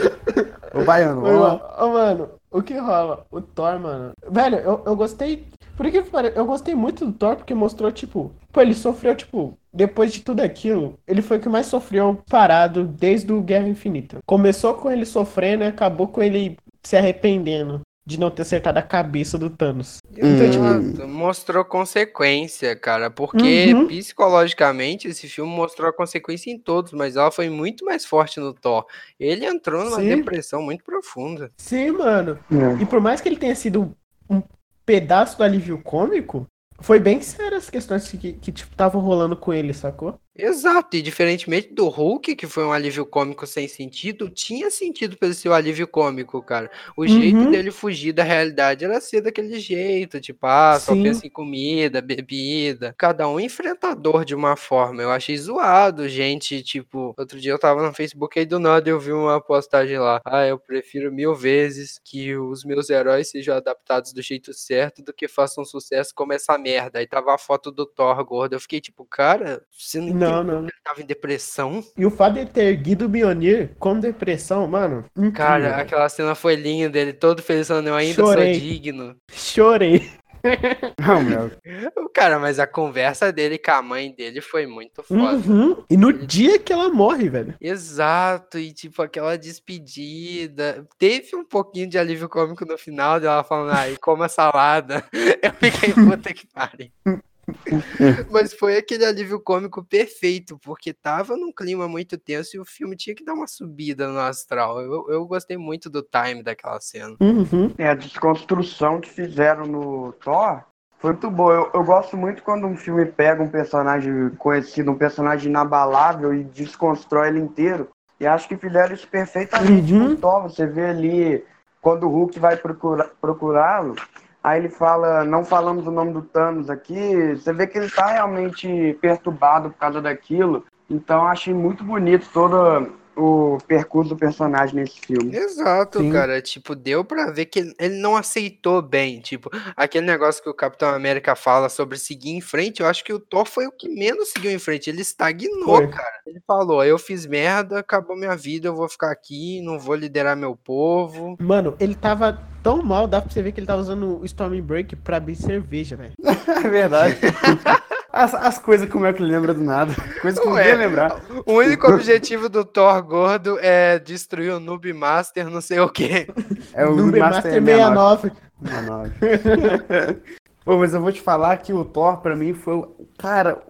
Ô, Baiano, vamos. Ô, mano, o que rola? O Thor, mano. Velho, eu, eu gostei. Por que eu gostei muito do Thor porque mostrou, tipo. Pô, ele sofreu, tipo. Depois de tudo aquilo, ele foi o que mais sofreu parado desde o Guerra Infinita. Começou com ele sofrendo e acabou com ele se arrependendo de não ter acertado a cabeça do Thanos. Então, tipo, Exato, Mostrou consequência, cara. Porque Uhum. psicologicamente esse filme mostrou a consequência em todos, mas ela foi muito mais forte no Thor. Ele entrou numa Sim. depressão muito profunda. sim, mano. É. E por mais que ele tenha sido um pedaço do alívio cômico, foi bem sério as questões que, que tipo, estavam rolando com ele, sacou? Exato, e diferentemente do Hulk, que foi um alívio cômico sem sentido, tinha sentido ele ser o alívio cômico, cara. O jeito Uhum. dele fugir da realidade era ser daquele jeito, tipo, ah, só Sim. pensa em comida, bebida. Cada um enfrentador de uma forma. Eu achei zoado, gente, tipo, outro dia eu tava no Facebook aí do nada eu vi uma postagem lá. Ah, eu prefiro mil vezes que os meus heróis sejam adaptados do jeito certo do que façam sucesso como essa merda. Aí tava a foto do Thor gordo. Eu fiquei tipo, cara, você não Não, não. ele tava em depressão? E o fato de ter Guido Mionir com depressão, mano, incrível. Cara, aquela cena foi linda, ele todo feliz falando, eu ainda Chorei. sou digno. chorei. Não, Melk. O Cara, mas a conversa dele com a mãe dele foi muito foda. Uhum. E no dia que ela morre, velho. Exato, e tipo, aquela despedida. Teve um pouquinho de alívio cômico no final dela falando, ai, coma salada. Eu fiquei, puta que pariu. Mas foi aquele alívio cômico perfeito, porque tava num clima muito tenso e o filme tinha que dar uma subida no astral. Eu, eu gostei muito do time daquela cena. Uhum. É, a desconstrução que fizeram no Thor foi muito boa. Eu, eu gosto muito quando um filme pega um personagem conhecido, um personagem inabalável e desconstrói ele inteiro. E acho que fizeram isso perfeitamente Uhum. no Thor. Você vê ali, quando o Hulk vai procura- procurá-lo, aí ele fala, não falamos o nome do Thanos aqui. Você vê que ele tá realmente perturbado por causa daquilo. Então achei muito bonito todo o percurso do personagem nesse filme. Exato, Sim. cara. Tipo, deu pra ver que ele- não aceitou bem. Tipo, aquele negócio que o Capitão América fala sobre seguir em frente, eu acho que o Thor foi o que menos seguiu em frente. Ele estagnou, Foi. cara. Ele falou: eu fiz merda, acabou minha vida, eu vou ficar aqui, não vou liderar meu povo. Mano, ele tava tão mal, dá pra você ver que ele tava usando o Stormbreak pra abrir cerveja, velho. É verdade. As, as coisas que o Melk lembra do nada. Coisas que não Ué. ia lembrar. O único objetivo do Thor gordo é destruir o Noob Master, não sei o quê. É o no Master Master 69. 69. 69. Pô, mas eu vou te falar que o Thor, pra mim, foi. o- Cara,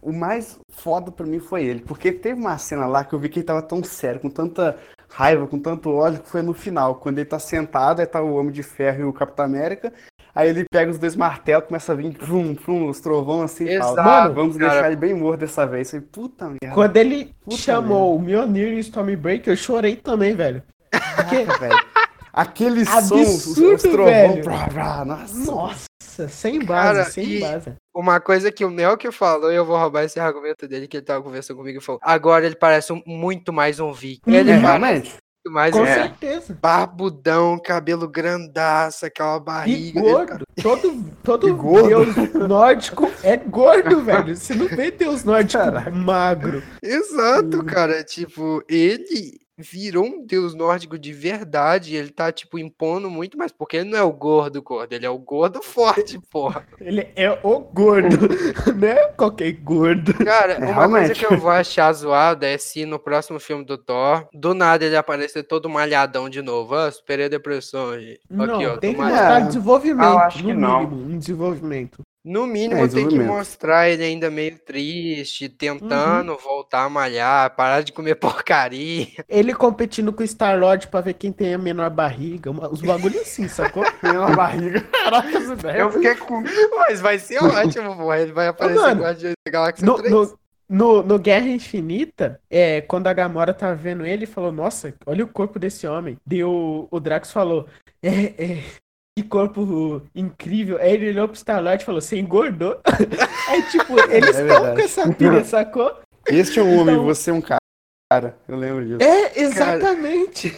o mais foda pra mim foi ele. Porque teve uma cena lá que eu vi que ele tava tão sério, com tanta raiva, com tanto ódio, que foi no final, quando ele tá sentado, aí tá o Homem de Ferro e o Capitão América. Aí ele pega os dois martelos, começa a vir, prum, prum, os trovão assim e fala, Exato, mano, vamos cara. deixar ele bem morto dessa vez. Falei, puta merda. Quando ele Puta chamou o Mjolnir e o Stormbreaker, eu chorei também, velho. Porque, Caraca, velho. Aquele som, os, os Absurdo, velho. brá, brá, nossa. nossa, sem base, Cara, sem e- base. Uma coisa que o Melk falou, e eu vou roubar esse argumento dele, que ele tava conversando comigo e falou. Agora ele parece um- muito mais um Viking. Ele É, parece. Muito mais Com É. certeza. barbudão, cabelo grandaço, aquela E barriga. gordo. Todo, todo E gordo. deus nórdico é gordo, velho. Você não vê deus nórdico Caraca. magro. Exato, cara. Tipo, ele virou um deus nórdico de verdade. Ele tá, tipo, impondo muito mais. Porque ele não é o gordo gordo, ele é o gordo forte, porra. Ele é o gordo, né? Qualquer gordo. Cara, É, uma coisa realmente. que eu vou achar zoada é se no próximo filme do Thor, do nada ele aparecer todo malhadão de novo. Ah, superei a depressão, gente. Não, Aqui, ó, tem que malhado. mostrar desenvolvimento. Ah, eu acho no que não. mínimo, um desenvolvimento. No mínimo, É, tem que mostrar ele ainda meio triste, tentando Uhum. voltar a malhar, parar de comer porcaria. Ele competindo com o Star-Lord pra ver quem tem a menor barriga. Os bagulhos assim, sacou? Pela barriga. Caraca, essa ideia. Eu fiquei com. Mas vai ser ótimo, porra. Ele vai aparecer mano, Guardiões da Galáxia No, 3. no, no, no Guerra Infinita, é, quando a Gamora tava vendo ele, falou, nossa, olha o corpo desse homem. O, o Drax falou, é, é, que corpo incrível. Aí ele olhou pro Star-Lord e falou, você engordou? Aí, tipo, eles É estão com essa pilha, sacou? Este é um homem, Então- você é um cara. Eu lembro disso. É, exatamente.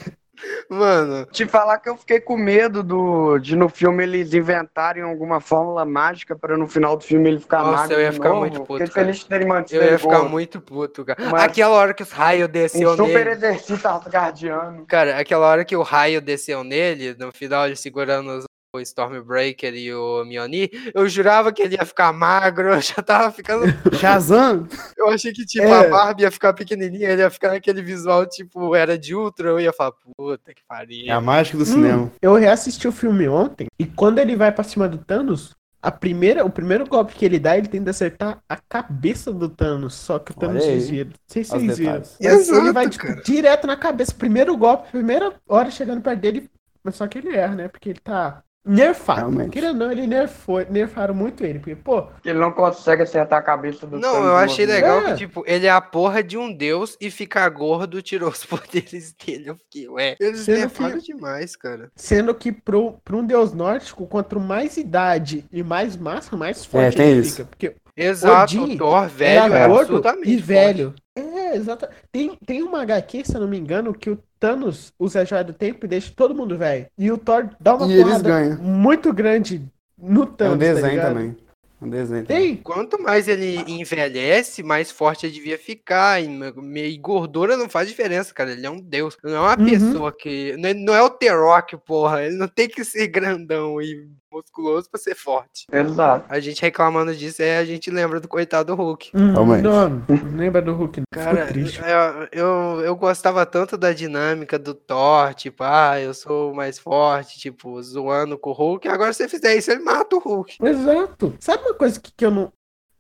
Mano, Te falar que eu fiquei com medo do, de no filme eles inventarem alguma fórmula mágica pra no final do filme ele ficar Nossa, magro eu ia ficar novo. muito puto, Fiquei cara. feliz de terem mantido eu ia ficar gordo. muito puto, cara. Mas- Aquela hora que os raios Um desceu super nele. exercício asgardiano. Cara, aquela hora que o raio desceu nele, no final ele segurando os- o Stormbreaker e o Mjolnir, eu jurava que ele ia ficar magro, eu já tava ficando... Shazam! Eu achei que, tipo, É. a Barbie ia ficar pequenininha, ele ia ficar naquele visual, tipo, era de Ultra, eu ia falar, puta que É pariu. a mágica do Hum, cinema. eu reassisti o filme ontem e quando ele vai pra cima do Thanos, a primeira, o primeiro golpe que ele dá, ele tenta acertar a cabeça do Thanos, só que o Thanos desvia. Não sei se vocês viram. Mas ele Exato, vai tipo, direto na cabeça. Primeiro golpe, primeira hora chegando perto dele, mas só que ele erra, né? Porque ele tá nerfado. Realmente. Querendo ou não, ele nerfou, nerfaram muito ele. Porque, pô, Ele não consegue acertar a cabeça do Não, eu achei legal É. que, tipo, ele é a porra de um deus e ficar gordo tirou os poderes dele. Eu fiquei, ué, eles Sendo nerfaram que- demais, cara. sendo que pro, pro um deus nórdico, quanto mais idade e mais massa, mais forte tem ele isso. fica. Porque Exato, Odin o Thor velho é gordo absolutamente e forte. velho. É, exato. Tem, tem uma HQ, se eu não me engano, que o Thanos usa a joia do tempo e deixa todo mundo velho. E o Thor dá uma E eles porrada ganham. muito grande no É Thanos. um tá desenho ligado? também. Um desenho também. Tem. Quanto mais ele envelhece, mais forte ele devia ficar. E, e gordura não faz diferença, cara. Ele é um deus. Não é uma Uhum. pessoa que. Não é, não é o The-Rock, porra. Ele não tem que ser grandão e musculoso pra ser forte. Exato. A gente reclamando disso, é a gente lembra do coitado Hulk. Hum, não, lembra do Hulk. Cara, eu, eu, eu gostava tanto da dinâmica do Thor, tipo, ah, eu sou mais forte, tipo, zoando com o Hulk. Agora, se você fizer isso, ele mata o Hulk. Exato. Sabe uma coisa que, que eu não.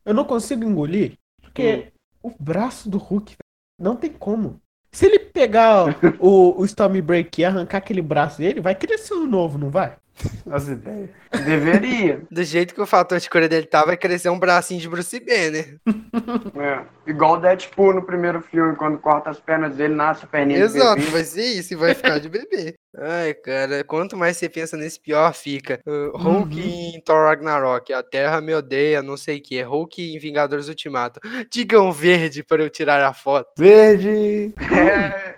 Eu não consigo engolir? Porque Hum. o braço do Hulk não tem como. Se ele pegar o, o Stormbreaker e arrancar aquele braço dele, vai crescer um novo, não vai? As ideias. Deveria. Do jeito que o fator de cura dele tá, vai crescer um bracinho de Bruce Banner. É. Igual o Deadpool no primeiro filme, quando corta as pernas dele, nasce a perninha de Exato, bebê. vai ser isso e vai ficar de bebê. Ai, cara, quanto mais você pensa nesse, pior fica. Uh, Hulk Uhum. em Thor Ragnarok, a Terra me odeia, não sei o que. Hulk em Vingadores Ultimato. Digam verde para eu tirar a foto. Verde! É,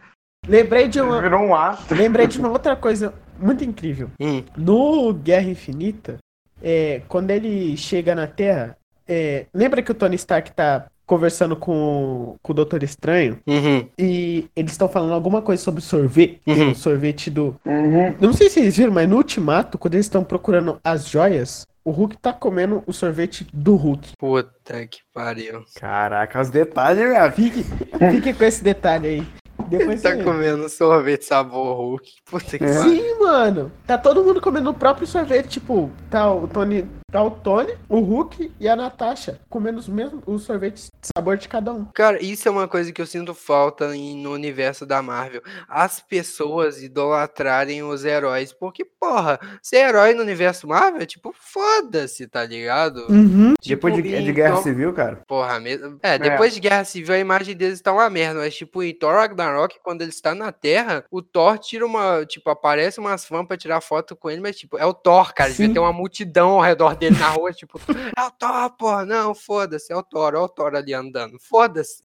Lembrei de uma. virou um astro. Lembrei de uma outra coisa muito incrível. Hum. No Guerra Infinita, é, quando ele chega na Terra, é, lembra que o Tony Stark tá conversando com, com o Doutor Estranho Uhum, e eles estão falando alguma coisa sobre sorvete, Uhum. o sorvete do. Uhum. Não sei se vocês viram, mas no Ultimato, quando eles estão procurando as joias, o Hulk tá comendo o sorvete do Hulk. Puta que pariu. Caraca, os detalhes, minha Fique, fique com esse detalhe aí. Ele Depois tá você- comendo sorvete sabor Hulk. Puta que É. Sim, mano. Tá todo mundo comendo o próprio sorvete. Tipo, tá o Tony Tá o Tony, o Hulk e a Natasha comendo os mesmos os sorvetes de sabor de cada um. Cara, isso é uma coisa que eu sinto falta em- no universo da Marvel. As pessoas idolatrarem os heróis. Porque, porra, ser herói no universo Marvel é tipo, foda-se, tá ligado? Uhum. Depois de, Tipo, de Guerra então- Civil, cara. Porra, mesmo. É, depois de Guerra Civil a imagem deles tá uma merda. Mas, tipo, em Thor Ragnarok, quando ele está na Terra, o Thor tira uma. Tipo, aparece umas fãs pra tirar foto com ele, mas, tipo, é o Thor, cara. Devia Sim. ter uma multidão ao redor dele na rua, tipo, é o Thor, porra. Não, foda-se, é o Thor, é o Thor ali andando. Foda-se.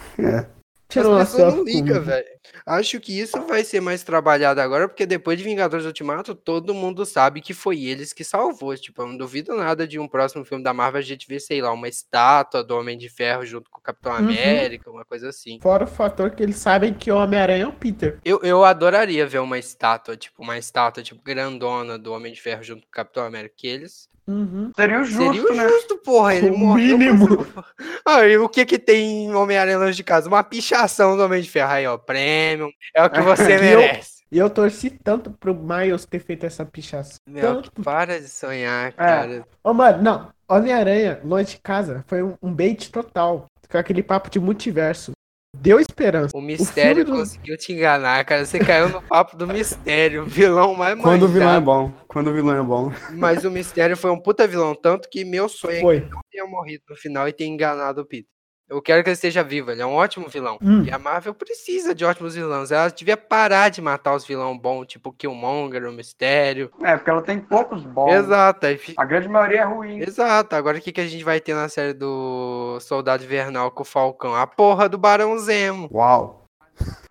Tirou uma As pessoas não ligam, velho. Acho que isso vai ser mais trabalhado agora, porque depois de Vingadores Ultimato, todo mundo sabe que foi eles que salvou. Tipo, eu não duvido nada de um próximo filme da Marvel a gente ver, sei lá, uma estátua do Homem de Ferro junto com o Capitão Uhum. América, uma coisa assim. Fora o fator que eles sabem que o Homem-Aranha é o Peter. Eu, eu adoraria ver uma estátua, tipo, uma estátua, tipo, grandona do Homem de Ferro junto com o Capitão América. Que eles. Uhum. Seria o justo, Seria o né? justo, porra. Ele O morreu. mínimo. e o que que tem em Homem-Aranha longe de casa? Uma pichação do Homem de Ferro. Aí, ó, prêmio. É o que você E eu- merece. E eu torci tanto pro Miles ter feito essa pichação. Meu, Tanto. para de sonhar, cara. Ô, mano, não. Homem-Aranha, longe de casa, foi um, um bait total. Com aquele papo de multiverso. Deu esperança. O mistério do- conseguiu te enganar, cara. Você caiu no papo do mistério. Vilão mais Quando o vilão é bom. Quando o vilão é bom. Mas o mistério foi um puta vilão. Tanto que meu sonho é que Foi. ele não tenha morrido no final e tenha enganado o Peter. Eu quero que ele esteja vivo, ele é um ótimo vilão. Hum. E a Marvel precisa de ótimos vilões. Ela devia parar de matar os vilões bons, tipo Killmonger, o Mistério. É, porque ela tem poucos bons. Exato. A grande maioria é ruim. Exato. Agora o que, que a gente vai ter na série do Soldado Invernal com o Falcão? A porra do Barão Zemo. Uau.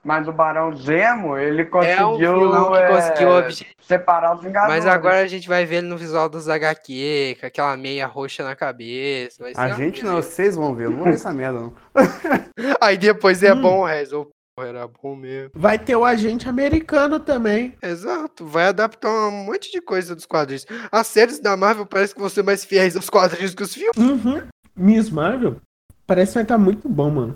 Mas o Barão Zemo, ele É um conseguiu, vilão que é, conseguiu o objetivo. separar os Vingadores. Mas agora a gente vai ver ele no visual dos HQ, com aquela meia roxa na cabeça. vai ser A gente não, vocês vão ver. Eu não vou ver essa merda, não. Aí depois é Hum. bom o resto. Ô, porra, era bom mesmo. Vai ter o agente americano também. Exato, vai adaptar um monte de coisa dos quadrinhos. As séries da Marvel parece que vão ser mais fiéis aos quadrinhos que os filmes. Uhum. Miss Marvel parece que vai estar muito bom, mano.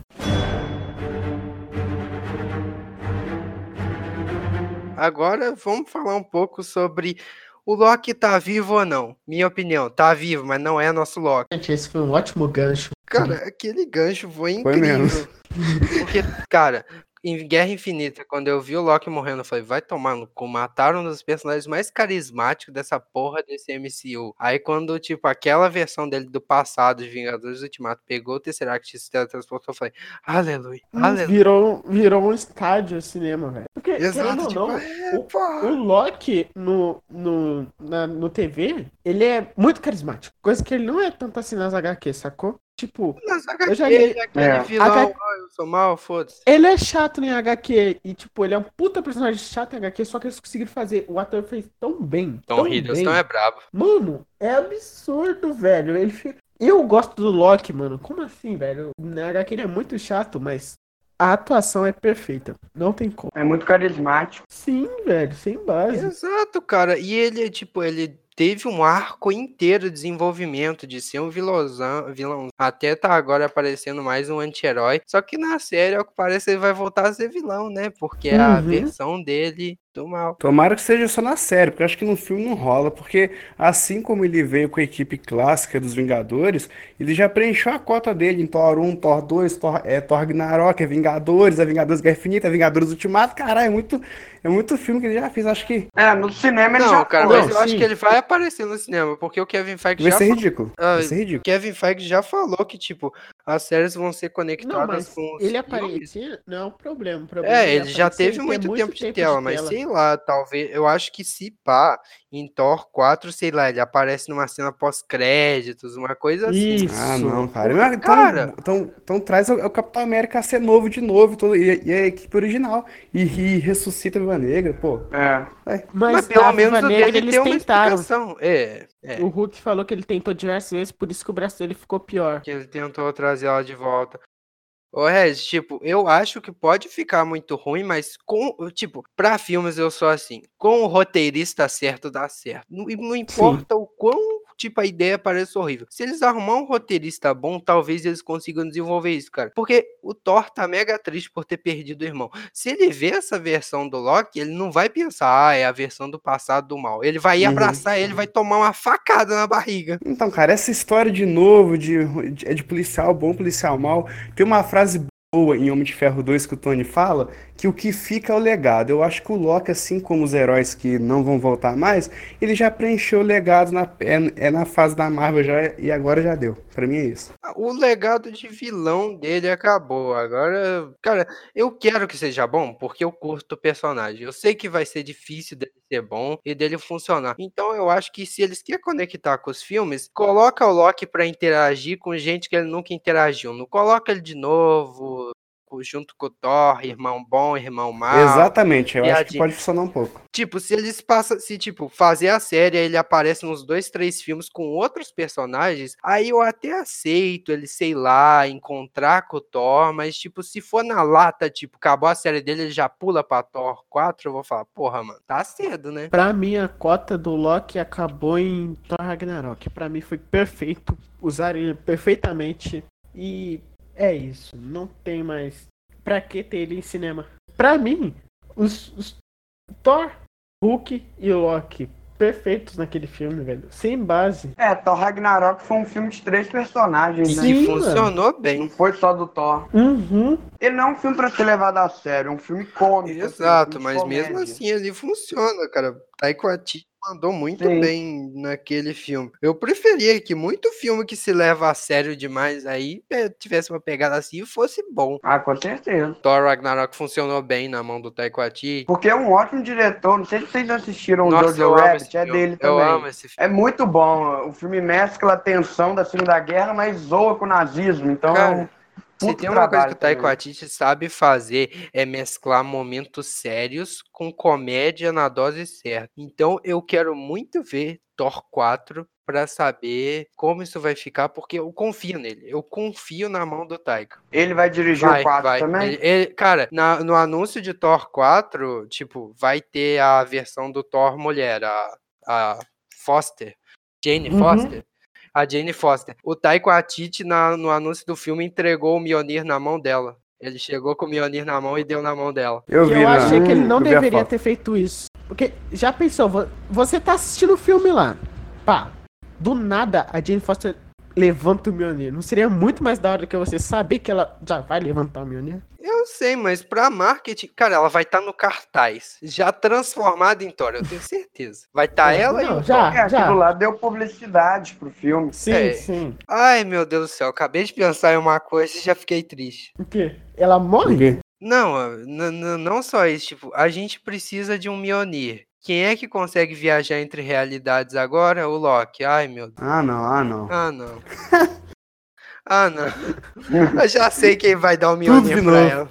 Agora vamos falar um pouco sobre o Loki tá vivo ou não. Minha opinião, tá vivo, mas não é nosso Loki. Gente, esse foi um ótimo gancho. Cara, aquele gancho foi Foi incrível. mesmo. Porque, cara, em Guerra Infinita, quando eu vi o Loki morrendo, eu falei, vai tomar no cu, mataram um dos personagens mais carismáticos dessa porra desse MCU. Aí quando, tipo, aquela versão dele do passado, de Vingadores Ultimato, pegou o Tesseract e se teletransportou, eu falei, aleluia, aleluia. Virou, virou um estádio o cinema, velho. Porque, Exato, tipo, não, é, o- o Loki no, no, na, no TV, ele é muito carismático. Coisa que ele não é tanto assim nas HQ, sacou? Tipo, Nas eu já HQ, li- aquele É. vilão, HQ ah, eu sou mal, foda-se. ele é chato em HQ. E, tipo, ele é um puta personagem chato em HQ, só que eles conseguiram fazer. O ator fez tão bem. Tom tão Hiddleston bem. é brabo. Mano, é absurdo, velho. Ele fica... Eu gosto do Loki, mano. Como assim, velho? Na HQ ele é muito chato, mas a atuação é perfeita. Não tem como. É muito carismático. Sim, velho, sem base. Exato, cara. E ele, tipo, ele teve um arco inteiro de desenvolvimento de ser um vilãozão, vilão. Até tá agora aparecendo mais um anti-herói. Só que na série, ao que parece, ele vai voltar a ser vilão, né? Porque é a Uhum. versão dele do mal. Tomara que seja só na série, porque eu acho que no filme não rola, porque assim como ele veio com a equipe clássica dos Vingadores, ele já preencheu a cota dele em Thor 1, Thor 2, Thor, é, Thor Ragnarok, é Vingadores, é Vingadores Guerra Infinita, é Vingadores Ultimato, caralho, é muito, é muito filme que ele já fez, acho que É, no cinema ele Não, já cara, mas eu acho sim. que ele vai aparecer no cinema, porque o Kevin Feige vai já ser falou. ridículo, Ah, vai ser ridículo. Kevin Feige já falou que, tipo, as séries vão ser Não, conectadas mas com ele aparecer não é um problema. O problema É, ele já teve ter muito tempo de tempo tela, mas sei lá, talvez. Eu acho que se pá, em Thor 4, sei lá, ele aparece numa cena pós-créditos, uma coisa assim. Isso. Ah, não, cara. Mas, Então, Cara. então, então traz o, o Capitão América a ser novo de novo, todo, e, e a equipe original, e, e ressuscita a Viúva Negra, pô. É. Mas, Mas pelo menos Negra eles tem uma tentaram. É, é. O Hulk falou que ele tentou diversas vezes, por isso que o braço dele ficou pior. Que ele tentou trazer ela de volta. Ô, Regis, tipo, eu acho que pode ficar muito ruim, mas com, tipo, pra filmes eu sou assim, com o roteirista certo dá certo. Não, não importa o quão, tipo, a ideia parece horrível. Se eles arrumar um roteirista bom, talvez eles consigam desenvolver isso, cara. Porque o Thor tá mega triste por ter perdido o irmão. Se ele vê essa versão do Loki, ele não vai pensar, ah, é a versão do passado do mal. Ele vai ir Uhum. abraçar ele, vai tomar uma facada na barriga. Então, cara, essa história de novo, de, de, é de policial bom, policial mal, tem uma frase boa em Homem de Ferro 2 que o Tony fala, que o que fica é o legado. Eu acho que o Loki, assim como os heróis que não vão voltar mais, ele já preencheu o legado na, é, é na fase da Marvel já, e agora já deu. Pra mim é isso. O legado de vilão dele acabou. Agora, cara, eu quero que seja bom porque eu curto o personagem. Eu sei que vai ser difícil dele ser bom e dele funcionar. Então eu acho que se eles querem conectar com os filmes, coloca o Loki pra interagir com gente que ele nunca interagiu. Não coloca ele de novo co- junto com o Thor, irmão bom, irmão mau. Exatamente, eu acho que pode funcionar um pouco. Tipo, se eles passam, se tipo, fazer a série, aí ele aparece nos dois, três filmes com outros personagens, aí eu até aceito ele, sei lá, encontrar com o Thor, mas tipo, se for na lata, tipo, acabou a série dele, ele já pula pra Thor 4, eu vou falar, porra, mano, tá cedo, né? Pra mim, a cota do Loki acabou em Thor Ragnarok. Pra mim foi perfeito. Usaram ele perfeitamente. E é isso. Não tem mais. Pra que ter ele em cinema? Pra mim, os, os Thor, Hulk e Loki perfeitos naquele filme, velho. Sem base. É, Thor Ragnarok foi um filme de três personagens, E né? Sim, funcionou Não bem. foi só do Thor. Uhum. Ele não é um filme pra ser levado a sério, é um filme cômico. assim, Exato, um filme mas mesmo assim ele funciona, cara. Taika Waititi mandou muito Sim. bem naquele filme. Eu preferia que muito filme que se leva a sério demais aí tivesse uma pegada assim e fosse bom. Ah, com certeza. Thor Ragnarok funcionou bem na mão do Taika Waititi. Porque é um ótimo diretor. Não sei se vocês assistiram o Jojo eu Rabbit, é dele Eu também. amo esse filme. É muito bom. O filme mescla a tensão da Segunda Guerra, mas zoa com o nazismo. Então, Cara, é Se tem uma coisa que o Taika também. Waititi sabe fazer é mesclar momentos sérios com comédia na dose certa. Então eu quero muito ver Thor 4 pra saber como isso vai ficar, porque eu confio nele. Eu confio na mão do Taika. Ele vai dirigir Vai, o 4 vai. também? Ele- ele- cara, na- no anúncio de Thor 4, tipo, vai ter a versão do Thor mulher, a, a Foster, Jane Uhum. Foster. A Jane Foster. O Taika Waititi, na, no anúncio do filme, entregou o Mjolnir na mão dela. Ele chegou com o Mjolnir na mão e deu na mão dela. Eu vi eu na- achei que ele não deveria ter feito isso. Porque, já pensou, vo- você tá assistindo o filme lá. Pá, do nada a Jane Foster levanta o Mjolnir. Não seria muito mais da hora do que você saber que ela já vai levantar o Mjolnir? Eu sei, mas pra marketing, cara, ela vai estar no cartaz, já transformada em Thor, eu tenho certeza. Vai estar É, ela e não, o já. Thor. É, aquilo lá deu publicidade pro filme. Sim, É. sim. Ai, meu Deus do céu, acabei de pensar em uma coisa e já fiquei triste. O quê? Ela morre? Não, não só isso, tipo, a gente precisa de um Mjolnir. Quem é que consegue viajar entre realidades agora? O Loki. Ai, meu Deus. Ah, não, ah, não. Ah, não. ah, não. Eu já sei quem vai dar o Mjolnir pra ela.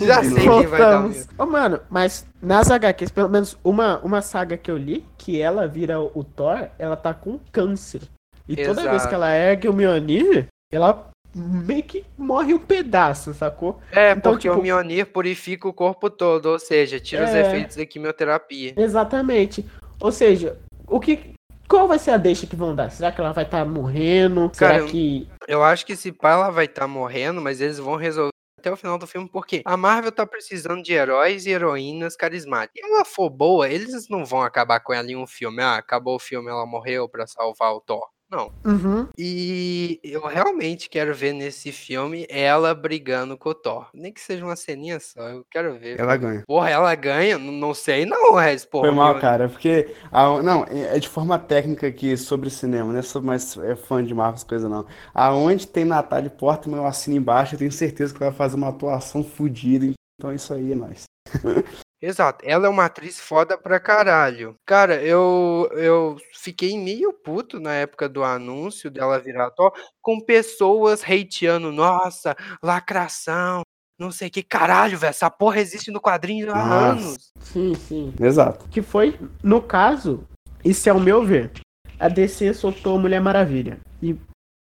Já sei quem vai dar o. Mjolnir. Ô, mano, mas nas HQs, pelo menos uma, uma saga que eu li, que ela vira o, Thor, ela tá com câncer. E toda vez Exato. que ela ergue o Mjolnir, ela meio que morre um pedaço, sacou? É, Então, porque tipo- o Mjolnir purifica o corpo todo, ou seja, tira os É. efeitos da quimioterapia. Exatamente. Ou seja, o que. Qual vai ser a deixa que vão dar? Será que ela vai estar morrendo? Cara, Será eu- que. Eu acho que esse pai ela vai estar morrendo, mas eles vão resolver até o final do filme, porque a Marvel tá precisando de heróis e heroínas carismáticas. Se ela for boa, eles não vão acabar com ela em um filme. Ah, acabou o filme, ela morreu pra salvar o Thor. Não. Uhum. E eu realmente quero ver nesse filme ela brigando com o Thor. Nem que seja uma ceninha só, eu quero ver. Ela ganha. Porra, ela ganha? Não, não sei não, Rez. Porra, Foi mal, meu- cara, porque. a- não, é de forma técnica aqui sobre cinema, não é sou mais é fã de Marvel, coisas não. Aonde tem Natália Portman, eu assino embaixo, eu tenho certeza que vai fazer uma atuação fodida. Então isso aí é nóis. Exato, ela é uma atriz foda pra caralho. Cara, eu, eu fiquei meio puto na época do anúncio dela virar Thor, com pessoas hateando, nossa, lacração, não sei que caralho, velho, essa porra existe no quadrinho há Nossa. anos. Sim, sim. Exato. Que foi, no caso, isso é o meu ver. A DC soltou Mulher Maravilha. E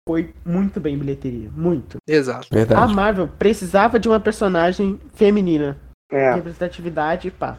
foi muito bem em bilheteria. Muito. Exato. A Verdade. Marvel precisava de uma personagem feminina. É. Representatividade e pá.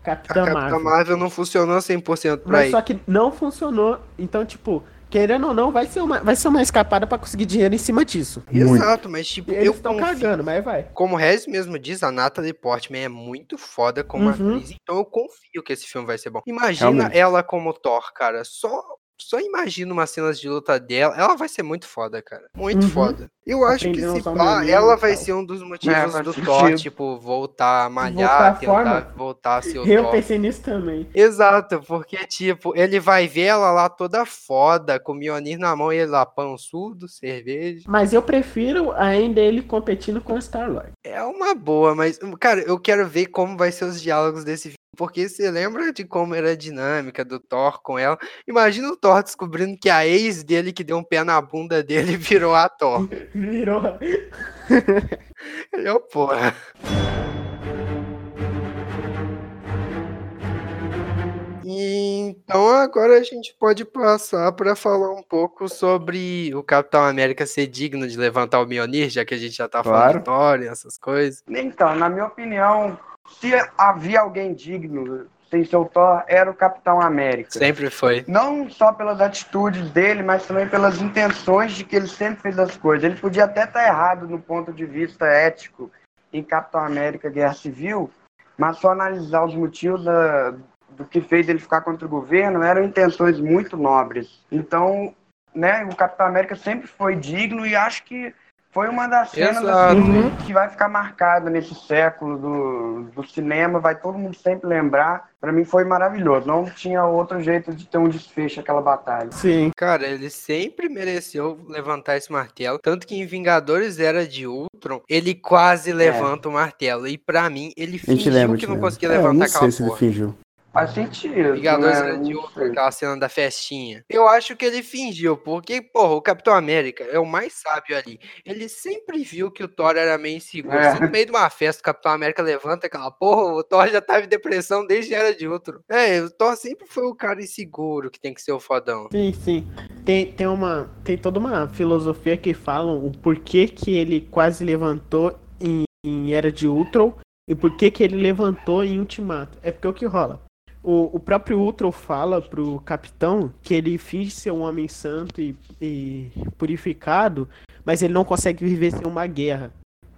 A Capitã Capitã Marvel. Marvel não funcionou 100% pra Mas aí. só que não funcionou. Então, tipo, querendo ou não, vai ser uma, vai ser uma escapada pra conseguir dinheiro em cima disso. Exato, mas tipo, eles eu estão confio- cagando, mas vai. Como o Rez mesmo diz, a Natalie Portman é muito foda como Uhum. atriz, então eu confio que esse filme vai ser bom. Imagina Realmente. ela como Thor, cara. Só, só imagina umas cenas de luta dela. Ela vai ser muito foda, cara. Muito Uhum. foda. Eu acho que Aprendendo se pá, ela vai ser um dos motivos faz do. Thor, tipo, voltar a malhar, Voltar tentar forma. voltar a ser o Eu Thor. pensei nisso também. Exato, porque, tipo, ele vai ver ela lá toda foda, com o Mjolnir na mão e ele lá, pão surdo, cerveja. Mas eu prefiro ainda ele competindo com o Star-Lord. É uma boa, mas, cara, eu quero ver como vai ser os diálogos desse. Porque você lembra de como era a dinâmica do Thor com ela? Imagina o Thor descobrindo que a ex dele que deu um pé na bunda dele virou a Thor. Virou. Ele é o porra. E, Então agora a gente pode passar para falar um pouco sobre o Capitão América ser digno de levantar o Mjolnir, já que a gente já tá falando Claro. de Thor e essas coisas. Então, na minha opinião, se havia alguém digno sem ser o Thor, era o Capitão América. Sempre foi. Não só pelas atitudes dele, mas também pelas intenções de que ele sempre fez as coisas. Ele podia até estar errado no ponto de vista ético em Capitão América Guerra Civil, mas só analisar os motivos da- do que fez ele ficar contra o governo eram intenções muito nobres. Então, né, o Capitão América sempre foi digno e acho que foi uma das cenas assim, que vai ficar marcada nesse século do, do cinema, vai todo mundo sempre lembrar. Pra mim foi maravilhoso. Não tinha outro jeito de ter um desfecho aquela batalha. Sim. Cara, ele sempre mereceu levantar esse martelo. Tanto que em Vingadores Era de Ultron, ele quase levanta o martelo. E pra mim, ele fingiu lembra, que não lembra. conseguia É, levantar não aquela sei se ele porra. fingiu. Faz sentido. Vingadores né? Sei. aquela cena da festinha. Eu acho que ele fingiu, porque, porra, o Capitão América é o mais sábio ali. Ele sempre viu que o Thor era meio inseguro. É. Se no meio de uma festa o Capitão América levanta aquela porra, o Thor já tava em depressão desde Era de Ultron. É, o Thor sempre foi o cara inseguro que tem que ser o fodão. Sim, sim. Tem, tem, uma, tem toda uma filosofia que falam o porquê que ele quase levantou em, em Era de Ultron e por que que ele levantou em Ultimato. É porque o que rola? O, o próprio Ultron fala pro capitão que ele finge ser um homem santo e, e purificado, mas ele não consegue viver sem uma guerra.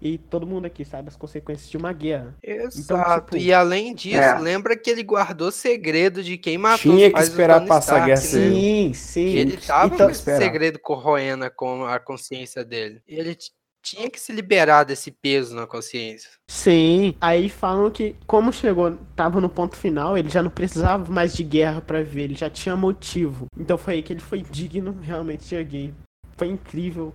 E todo mundo aqui sabe as consequências de uma guerra. Exato. tipo, e além disso, é. lembra que ele guardou segredo de quem matou Tinha os que esperar passar a guerra né? civil. Sim, sim. Que ele tava Então- com esse segredo corroendo com a consciência dele. E ele tinha que se liberar desse peso na consciência. Sim, aí falam que como chegou, tava no ponto final, ele já não precisava mais de guerra pra viver, ele já tinha motivo. Então foi aí que ele foi digno realmente de alguém. Foi incrível.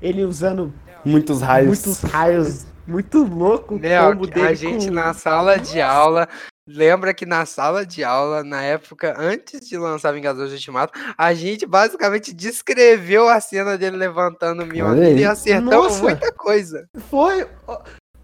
Ele usando Muitos raios. muitos raios, muito louco o Meu, combo dele a gente com- na sala de aula. Lembra que na sala de aula, na época, antes de lançar Vingadores Ultimato, a gente basicamente descreveu a cena dele levantando o Mjolnir e acertamos Nossa. muita coisa. Foi.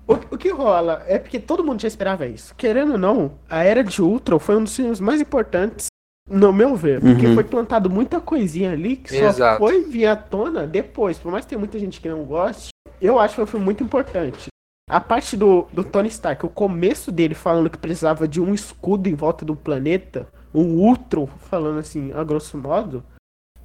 O, o que rola é porque todo mundo já esperava isso. Querendo ou não, a Era de Ultron foi um dos filmes mais importantes, no meu ver. Porque Uhum. foi plantado muita coisinha ali que só Exato. foi vir à tona depois. Por mais que tenha muita gente que não goste, eu acho que foi um filme muito importante. A parte do, do Tony Stark, o começo dele falando que precisava de um escudo em volta do planeta, um Ultron falando assim, a grosso modo,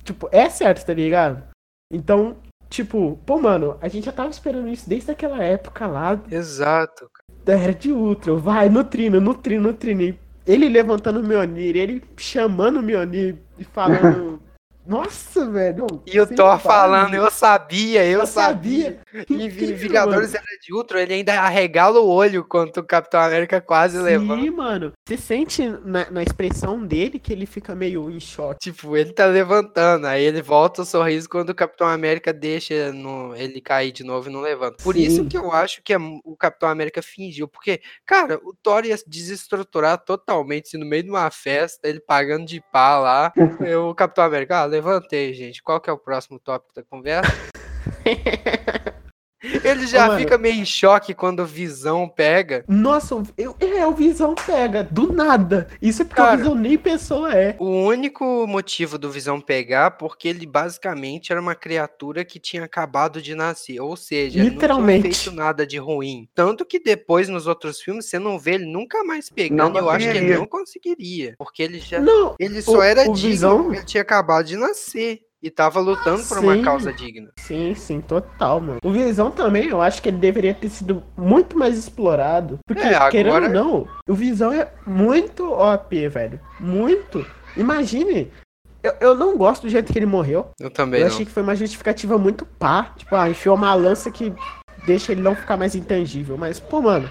tipo, é certo, tá ligado? Então, tipo, pô, mano, a gente já tava esperando isso desde aquela época lá Exato. da Era de Ultron. Vai, nutrindo, nutrindo, nutrindo. Ele levantando o Mionir, ele chamando o Mionir e falando. Nossa, velho. E o Thor falando, eu sabia, eu, Eu sabia. sabia. E Incrível, Vingadores Era de Ultron, ele ainda arregala o olho quando o Capitão América quase levanta. Sim, mano. Você sente na, na expressão dele que ele fica meio em choque. Tipo, ele tá levantando, aí ele volta o sorriso quando o Capitão América deixa no- ele cair de novo e não levanta. Por isso Sim. que eu acho que é mu- o Capitão América fingiu, porque, cara, o Thor ia desestruturar totalmente se no meio de uma festa, ele pagando de pá lá, o Capitão América, ah, levantei, gente, qual que é o próximo tópico da conversa? Ele já mano. fica meio em choque quando o Visão pega. Nossa, eu, é, o Visão pega, do nada. Isso é porque Cara. o Visão nem pessoa é. O único motivo do Visão pegar, porque ele basicamente era uma criatura que tinha acabado de nascer. Ou seja, ele não Literalmente. tinha feito nada de ruim. Tanto que depois, nos outros filmes, você não vê ele nunca mais pegando. Não eu acho que ele não conseguiria. Porque ele já. Não, Ele só O- era o digno Visão- porque ele tinha acabado de nascer. E tava lutando por uma Sim. causa digna. sim, sim, total, mano. O Visão também, eu acho que ele deveria ter sido muito mais explorado. Porque, É, querendo agora- ou não, o Visão é muito OP, velho. Muito. Imagine. Eu, eu não gosto do jeito que ele morreu. Eu também eu não. achei que foi uma justificativa muito pá. Tipo, ah, enfiou uma lança que deixa ele não ficar mais intangível. Mas, pô, mano,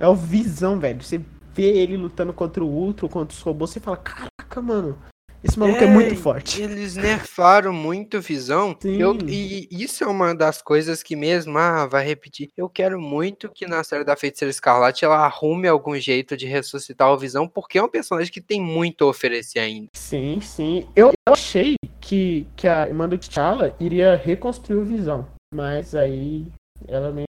é o Visão, velho. Você vê ele lutando contra o Ultron, contra os robôs, você fala, caraca, mano. Esse maluco é, muito forte. Eles nerfaram muito Visão. Eu- e isso é uma das coisas que mesmo, ah, vai repetir. Eu quero muito que na série da Feiticeira Escarlate ela arrume algum jeito de ressuscitar o Visão, porque é um personagem que tem muito a oferecer ainda. Sim, sim. Eu, eu achei que, que a irmã do T'Challa iria reconstruir o Visão. Mas aí ela meio.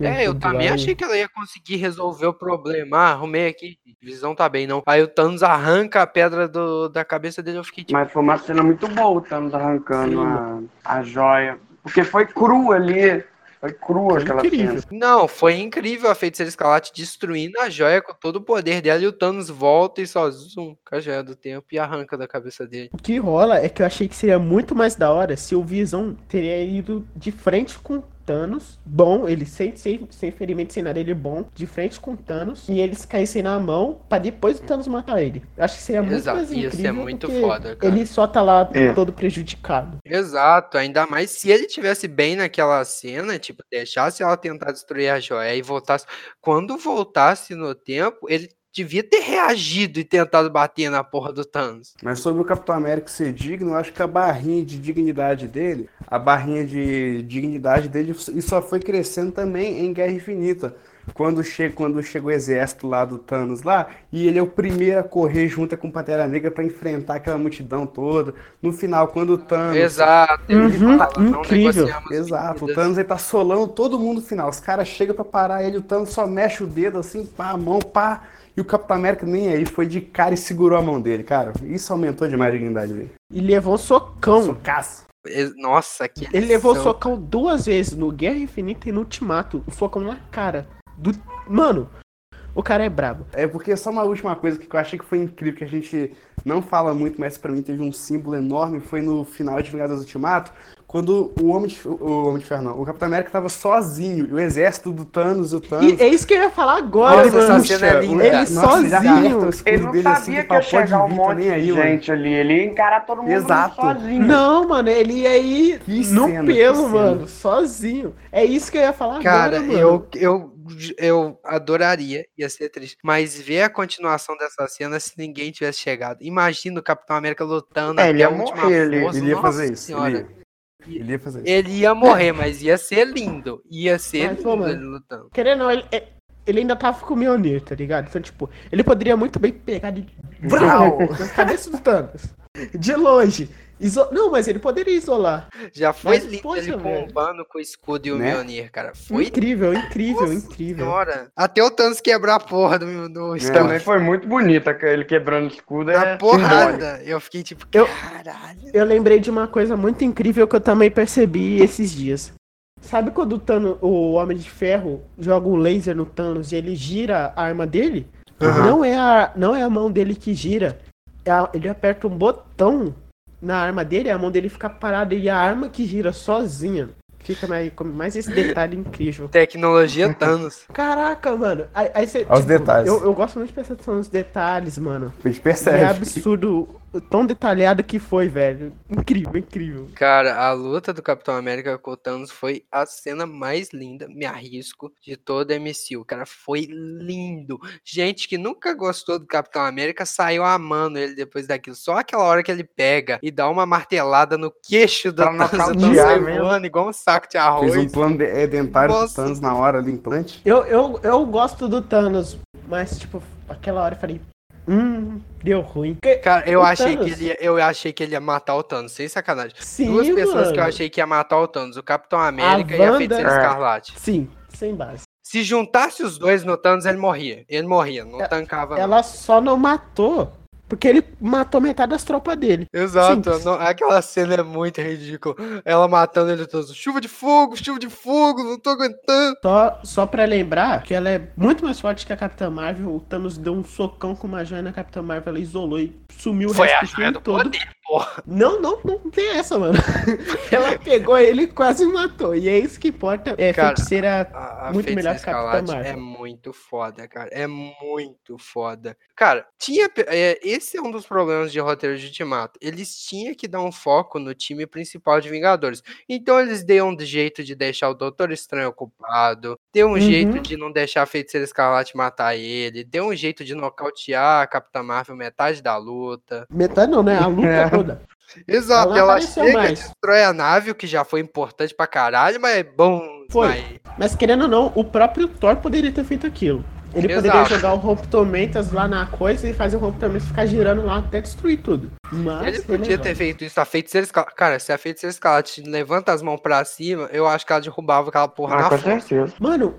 É, eu também achei que ela ia conseguir resolver o problema. Ah, arrumei aqui, Visão tá bem, não. Aí o Thanos arranca a pedra do- da cabeça dele, eu fiquei tipo, Mas foi uma cena muito boa o Thanos arrancando a, a joia. Porque foi cru ali. Foi crua Foi aquela incrível. cena. Não, foi incrível a Feiticeira Escarlate destruindo a joia com todo o poder dela e o Thanos volta e só zoom com a joia do tempo e arranca da cabeça dele. O que rola é que eu achei que seria muito mais da hora se o Visão teria ido de frente com o Thanos, bom, ele sem, sem, sem ferimento, sem nada, ele é bom, de frente com o Thanos, e eles caíssem na mão pra depois o Thanos matar ele. Eu acho que seria muito Exato, mais incrível. ser muito porque foda, cara. Ele só tá lá É. todo prejudicado. Exato, ainda mais se ele tivesse bem naquela cena, tipo, deixasse ela tentar destruir a joia e voltasse. Quando voltasse no tempo, ele devia ter reagido e tentado bater na porra do Thanos. Mas sobre o Capitão América ser digno, eu acho que a barrinha de dignidade dele, a barrinha de dignidade dele, isso só foi crescendo também em Guerra Infinita. Quando, chega, quando chega o exército lá do Thanos lá, e ele é o primeiro a correr junto com o Pantera Negra pra enfrentar aquela multidão toda. No final, quando o Thanos. Exato, ele Uhum, fala, incrível. Exato, o. Thanos ele tá solando todo mundo no final. Os caras chegam pra parar ele, o Thanos só mexe o dedo assim, pá, a mão, pá. E o Capitão América nem aí, foi de cara e segurou a mão dele, cara. Isso aumentou demais a dignidade dele. E levou socão. Socaço. Nossa, que Ele levou lição. socão duas vezes, no Guerra Infinita e no Ultimato. O socão na cara. Do... Mano, o cara é brabo. É porque só uma última coisa que eu achei que foi incrível, que a gente não fala muito, mas pra mim teve um símbolo enorme, foi no final de Vingadores Ultimato, quando o Homem de, o Homem de Ferro, não, o Capitão América tava sozinho, o exército do Thanos, o Thanos... E é isso que eu ia falar agora, Nossa, mano. essa cena é linda. Ele Nossa, sozinho. escudo Ele não assim, sabia que que ia pode chegar um monte nem de aí, mano. gente ali. Ele ia encarar todo mundo Exato. sozinho. Não, mano, ele ia ir Que no cena, pelo, cena. mano, sozinho. É isso que eu ia falar Cara, agora, mano. eu, eu, eu adoraria, ia ser triste, mas ver a continuação dessa cena se ninguém tivesse chegado. Imagina o Capitão América lutando É, até ele ia a última morrer, ele- força. Ele ia Nossa fazer isso, Senhora. ele ia, ele ia fazer. Ele ia morrer, mas ia ser lindo. Ia ser Mas, pô, lindo mano. ele lutando. Querendo ou não, ele, é- ele ainda tava com o Mjolnir, tá ligado? Então, tipo, ele poderia muito bem pegar de... Brau! cabeça do Thanos. De longe. Iso... Não, mas ele poderia isolar. Já foi Mas, lindo poxa, ele bombando com o escudo e o Né? Mjolnir, cara. Foi Incrível, incrível, Nossa incrível. senhora. Até o Thanos quebrar a porra do, do escudo. Também foi muito bonita, ele quebrando o escudo. Na É porrada. Eu fiquei tipo, Eu- caralho. Eu lembrei de uma coisa muito incrível que eu também percebi esses dias. Sabe quando o, Thanos, o Homem de Ferro joga um laser no Thanos e ele gira a arma dele? Aham. Não, é a, não é a mão dele que gira. É a- ele aperta um botão na arma dele, a mão dele fica parada e a arma que gira sozinha. Fica mais, mais esse detalhe incrível. Tecnologia Thanos. Caraca, mano. Aí, aí você, Aos detalhes. Eu, eu gosto muito de prestar atenção nos detalhes, mano. A gente É percebe. absurdo o tão detalhado que foi, velho. Incrível, incrível. Cara, a luta do Capitão América com o Thanos foi a cena mais linda, me arrisco, de toda a MCU. Cara, foi lindo. Gente que nunca gostou do Capitão América saiu amando ele depois daquilo. Só aquela hora que ele pega e dá uma martelada no queixo do Pra Thanos, Thanos voando igual um saco de arroz. Fez um plano de- é, dentário Nossa. pro Thanos na hora ali, implante. Eu, eu, eu gosto do Thanos, mas, tipo, aquela hora eu falei, Hum, deu ruim. Cara, eu achei, que ele ia, eu achei que ele ia matar o Thanos, sem sacanagem. Sim, Duas pessoas que eu mano. achei que ia matar o Thanos, o Capitão América e a Wanda- Feiticeira É. Escarlate. Sim, sem base. Se juntasse os dois no Thanos, ele morria. Ele morria, não É- tancava. não. Ela só não matou porque ele matou metade das tropas dele. Exato, não- aquela cena é muito ridícula. Ela matando ele todos. Chuva de fogo, chuva de fogo, não tô aguentando. Só, só pra lembrar que ela é muito mais forte que a Capitã Marvel. O Thanos deu um socão com uma joia na Capitã Marvel, ela isolou e sumiu o Foi resto a do filme do todo. poder, porra. Não, não, não tem essa, mano. ela pegou ele e quase matou. E é isso que importa. É Cara, feiticeira. A, a Muito Feiticeira melhor que a Capitã Escarlate é Marvel. muito foda, cara. É muito foda. Cara, tinha. é, esse é um dos problemas de roteiro de Ultimato. Eles tinham que dar um foco no time principal de Vingadores. Então eles deu um jeito de deixar o Doutor Estranho ocupado. Deu um Uhum. jeito de não deixar a Feiticeira Escarlate matar ele. Deu um jeito de nocautear a Capitã Marvel metade da luta. Metade não, né? A luta É. toda. Exato, Ela ela, chega, mais. destrói a nave, o que já foi importante pra caralho, mas é bom. Foi. mas- Mas querendo ou não, o próprio Thor poderia ter feito aquilo. Ele Exato. poderia jogar o Romptomentas lá na coisa e fazer o Romptomentas ficar girando lá até destruir tudo. Mas Ele podia ter feito isso. A feiticeira escarlate. Cara, se a feiticeira escarlate levanta as mãos pra cima, eu acho que ela derrubava aquela porra Ah, na com certeza. Mano,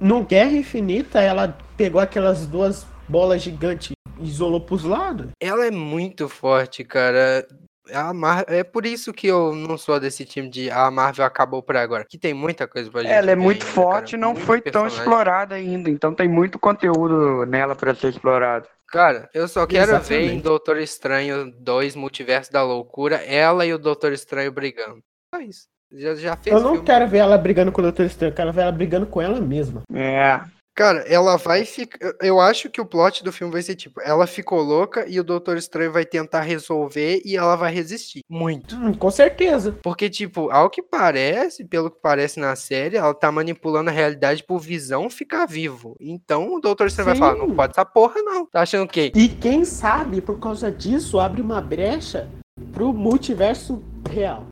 no Guerra Infinita, ela pegou aquelas duas bolas gigantes e isolou pros lados. Ela é muito forte, cara. A Mar... É por isso que eu não sou desse time de a Marvel acabou por agora. Que tem muita coisa pra gente. Ela é muito ainda, forte e cara. não Muito foi tão personagem. explorada ainda. Então tem muito conteúdo nela pra ser explorado. Cara, eu só quero ver em Exatamente. Doutor Estranho 2 Multiverso da Loucura, ela e o Doutor Estranho brigando. Só isso. Já, já fez Eu não filme. quero ver ela brigando com o Doutor Estranho, eu quero ver ela brigando com ela mesma. É. Cara, ela vai ficar. Eu acho que o plot do filme vai ser tipo: ela ficou louca e o Doutor Estranho vai tentar resolver e ela vai resistir. Muito. Hum, com certeza. Porque, tipo, ao que parece, pelo que parece na série, ela tá manipulando a realidade por visão ficar vivo. Então o Doutor Estranho vai falar: não Sim. pode essa porra, não. Tá achando o quê? E quem sabe, por causa disso, abre uma brecha pro multiverso real.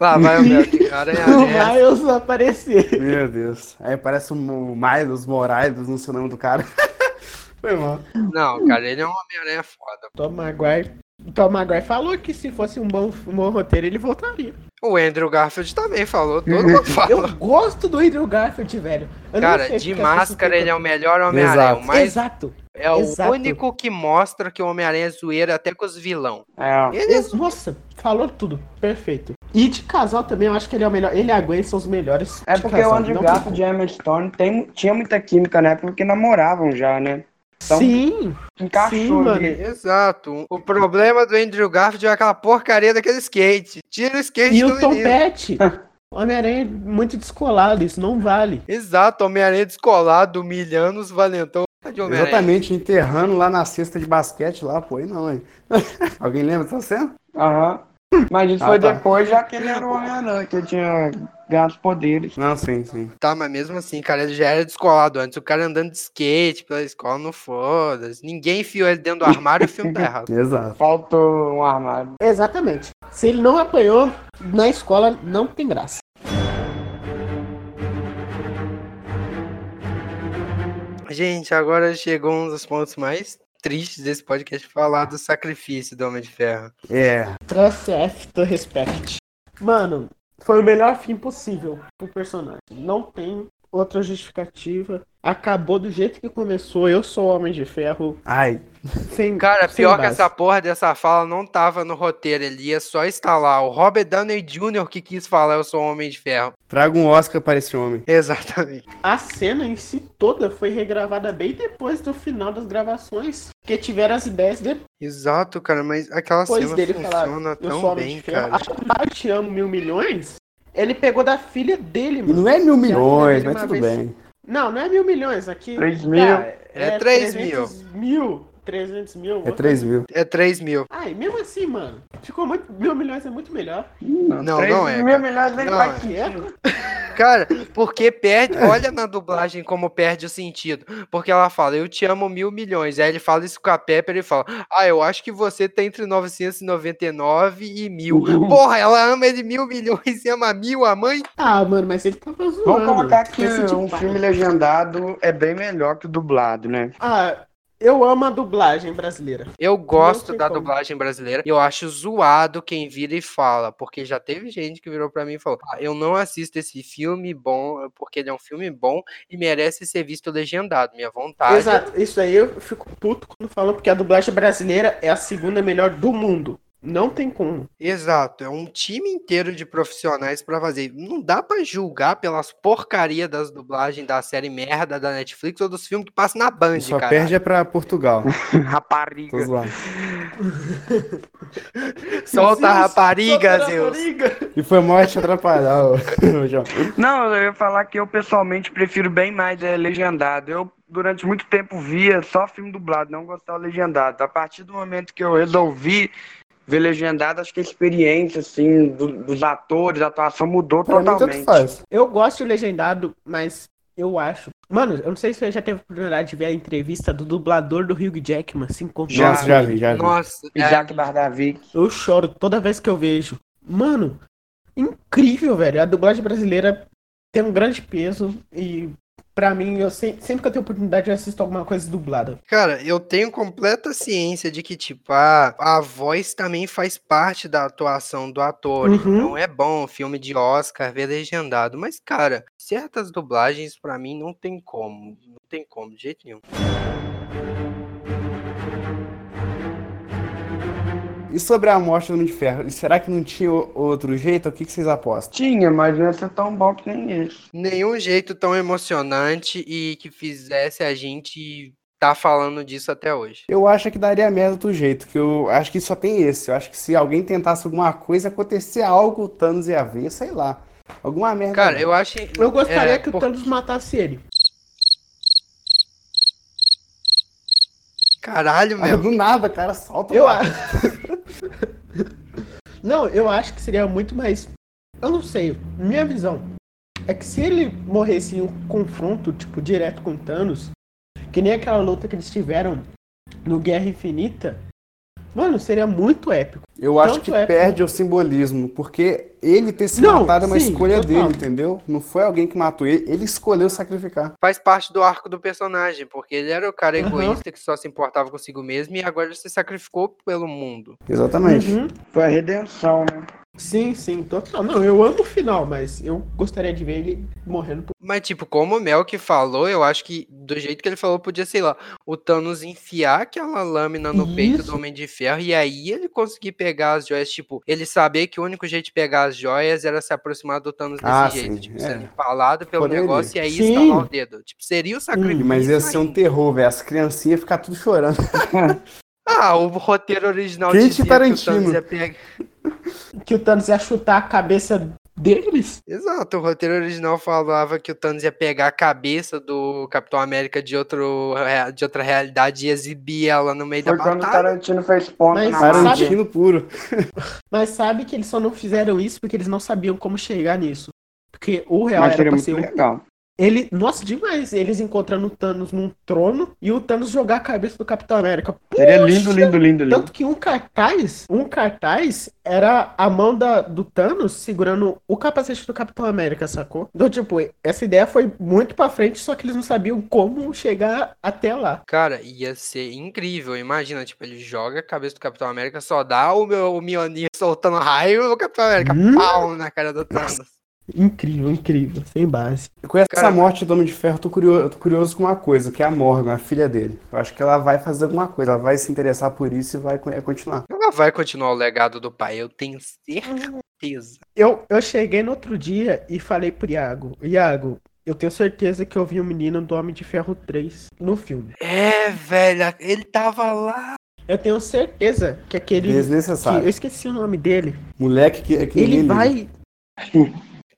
Lá vai o meu aranha O Miles aparecer. Meu Deus. Aí parece o Miles Morales, não sei o nome do cara. Foi mal. Não, cara, ele é um Homem-Aranha foda. Tom Maguire. Tom Maguire falou que se fosse um bom, um bom roteiro, ele voltaria. O Andrew Garfield também falou, todo mundo fala. Eu gosto do Andrew Garfield, velho. Eu Cara, de máscara ele é o melhor Homem-Aranha. Exato. o Exato. É o exato. único que mostra que o Homem-Aranha é zoeira até com os vilão. É. Ele é Nossa, falou tudo. Perfeito. E de casal também, eu acho que ele é o melhor. Ele e a Gwen são os melhores. É porque casal. o Andrew Garfield e a Emma Stone tem, tinha muita química na época porque namoravam já, né? Então, Sim, encaixou sim, ali. Exato. O problema do Andrew Garfield é aquela porcaria daquele skate. Tira o skate E do o. Pet. Homem-Aranha é muito descolado, isso não vale. Exato, Homem-Aranha descolado, humilhando os valentão. Exatamente, enterrando lá na cesta de basquete lá, pô, aí não, hein? Alguém lembra dessa cena? Aham. Mas isso Ah, foi tá. depois, já que ele era o Homem-Aranha, que ele tinha ganhado os poderes. Não, sim, sim. Tá, mas mesmo assim, cara, ele já era descolado antes. O cara andando de skate pela escola, não foda-se. Ninguém enfiou ele dentro do armário e o filme tá errado. Exato. Faltou um armário. Exatamente. Se ele não apanhou na escola, não tem graça. Gente, agora chegou um dos pontos mais tristes desse podcast, falar do sacrifício do Homem de Ferro. É. Trust to respect. Mano, foi o melhor fim possível pro personagem. Não tem outra justificativa. Acabou do jeito que começou. Eu sou o Homem de Ferro. Ai, Sem, Cara, sem pior que essa porra dessa fala não tava no roteiro, ele ia só instalar. O Robert Downey Jr. que quis falar eu sou o Homem de Ferro. traga um Oscar para esse homem. Exatamente. A cena em si toda foi regravada bem depois do final das gravações. Porque tiveram as ideias depois Exato, cara, mas aquela cena dele falar. funciona Eu sou tão Homem bem, de Ferro. cara. A Te Amo Mil Milhões. Ele pegou da filha dele, mano. não é mil milhões, mas tudo vez- bem. Não, não é mil milhões aqui. Três mil. É três 300 mil. 300 mil. É 3 mil. É 3 mil. Ai, mesmo assim, mano. Ficou muito. Mil milhões é muito melhor. Não, Três não é. mil milhões Não faz é. É? Cara, porque perde. Olha na dublagem como perde o sentido. Porque ela fala, eu te amo mil milhões. Aí ele fala isso com a Pepper e fala, ah, eu acho que você tá entre 999 e mil. Porra, ela ama ele mil milhões e ama mil, a mãe? Ah, mano, mas ele tava zoando. Vamos colocar que tipo um filme legendado é bem melhor que o dublado, né? Ah, Eu amo a dublagem brasileira. Eu gosto da como. dublagem brasileira. Eu acho zoado quem vira e fala. Porque já teve gente que virou pra mim e falou: "Ah, Eu não assisto esse filme bom, porque ele é um filme bom e merece ser visto legendado. Minha vontade. Exato, isso aí eu fico puto quando falam porque a dublagem brasileira é a segunda melhor do mundo. Não tem como. Exato, é um time inteiro de profissionais pra fazer. Não dá pra julgar pelas porcaria das dublagens da série merda da Netflix ou dos filmes que passam na Band, Só cara. perde é pra Portugal. Rapariga. Solta a rapariga, Solta a Zeus. rapariga. E foi mal te atrapalhar. Não, eu ia falar que eu pessoalmente prefiro bem mais é, legendado. Eu, durante muito tempo, via só filme dublado, não gostava legendado. A partir do momento que eu resolvi ver legendado, acho que a experiência, assim, do- dos atores, a atuação mudou Pra mim, totalmente. faz. Eu gosto de legendado, mas eu acho. Mano, eu não sei se você já teve a oportunidade de ver a entrevista do dublador do Hugh Jackman se encontrando. Nossa, já vi, já vi. Nossa, é, Isaac Bardavik. Eu choro toda vez que eu vejo. Mano, incrível, velho. A dublagem brasileira tem um grande peso e pra mim, eu se- sempre que eu tenho oportunidade eu assisto alguma coisa dublada. Cara, eu tenho completa ciência de que, tipo, a, a voz também faz parte da atuação do ator. Uhum. Então é bom filme de Oscar ver legendado. Mas, cara, certas dublagens pra mim não tem como. Não tem como, de jeito nenhum. E sobre a morte do Homem de Ferro? E será que não tinha outro jeito? O que, que vocês apostam? Tinha, mas não ia ser tão bom que nem esse. Nenhum jeito tão emocionante e que fizesse a gente tá falando disso até hoje. Eu acho que daria merda do jeito, que eu acho que só tem esse. Eu acho que se alguém tentasse alguma coisa, acontecer algo, o Thanos ia ver, sei lá. Alguma merda. Cara, eu acho. Eu gostaria é, que o por- Thanos matasse ele. Caralho, Ah, meu. do nada, cara, solta Eu acho. não, eu acho que seria muito mais. Eu não sei. Minha visão é que se ele morresse em um confronto, tipo, direto com Thanos, que nem aquela luta que eles tiveram no Guerra Infinita, mano, seria muito épico. Eu acho Tanto que é- perde o simbolismo, porque ele ter se Não, matado é uma sim, escolha dele, entendeu? Não foi alguém que matou ele, ele escolheu sacrificar. Faz parte do arco do personagem, porque ele era o cara egoísta que só se importava consigo mesmo e agora ele se sacrificou pelo mundo. Exatamente. Uhum. Foi a redenção, né? Sim, sim, total. Não, eu amo o final, mas eu gostaria de ver ele morrendo. por- Mas, tipo, como o Melk falou, eu acho que do jeito que ele falou, podia, sei lá, o Thanos enfiar aquela lâmina no peito Isso. do Homem de Ferro e aí ele conseguir pegar as joias. Tipo, ele saber que o único jeito de pegar as joias era se aproximar do Thanos desse Ah, jeito. sim, Tipo, é. sendo empalado pelo Poderia. negócio e aí Sim. estalar o dedo. Tipo, seria o sacrifício. Mas ia ser um terror, velho. As criancinhas iam ficar tudo chorando. Ah, o roteiro original Quente dizia que o Tarantino. Thanos ia pegar. Que o Thanos ia chutar a cabeça deles? Exato, o roteiro original falava que o Thanos ia pegar a cabeça do Capitão América de, outro, de outra realidade e exibir ela no meio Foi da quando o batalha. Tarantino fez ponto Mas na sabe-. Tarantino puro. Mas sabe que eles só não fizeram isso porque eles não sabiam como chegar nisso. Porque o real Mas era seria pra muito ser um legal. Ele, nossa, demais. Eles encontrando o Thanos num trono e o Thanos jogar a cabeça do Capitão América. Seria Puxa! lindo, lindo, lindo, lindo. Tanto que um cartaz, um cartaz era a mão da, do Thanos segurando o capacete do Capitão América, sacou? Então, tipo, essa ideia foi muito pra frente, só que eles não sabiam como chegar até lá. Cara, ia ser incrível. Imagina, tipo, ele joga a cabeça do Capitão América, só dá o meu o Mjolnir soltando raio e o Capitão América, Hum. pau na cara do Thanos. Incrível, incrível, sem base. Com essa Cara, morte do Homem de Ferro, eu tô curioso, eu tô curioso com uma coisa, que é a Morgan, a filha dele. Eu acho que ela vai fazer alguma coisa, ela vai se interessar por isso e vai é, continuar. Ela vai continuar o legado do pai, eu tenho certeza. Eu, eu cheguei no outro dia e falei pro Iago, Iago, eu tenho certeza que eu vi o menino do Homem de Ferro 3 no filme. É, velho, ele tava lá. Eu tenho certeza que aquele. Que, eu Desnecessário. esqueci o nome dele. Moleque que, que Ele vai.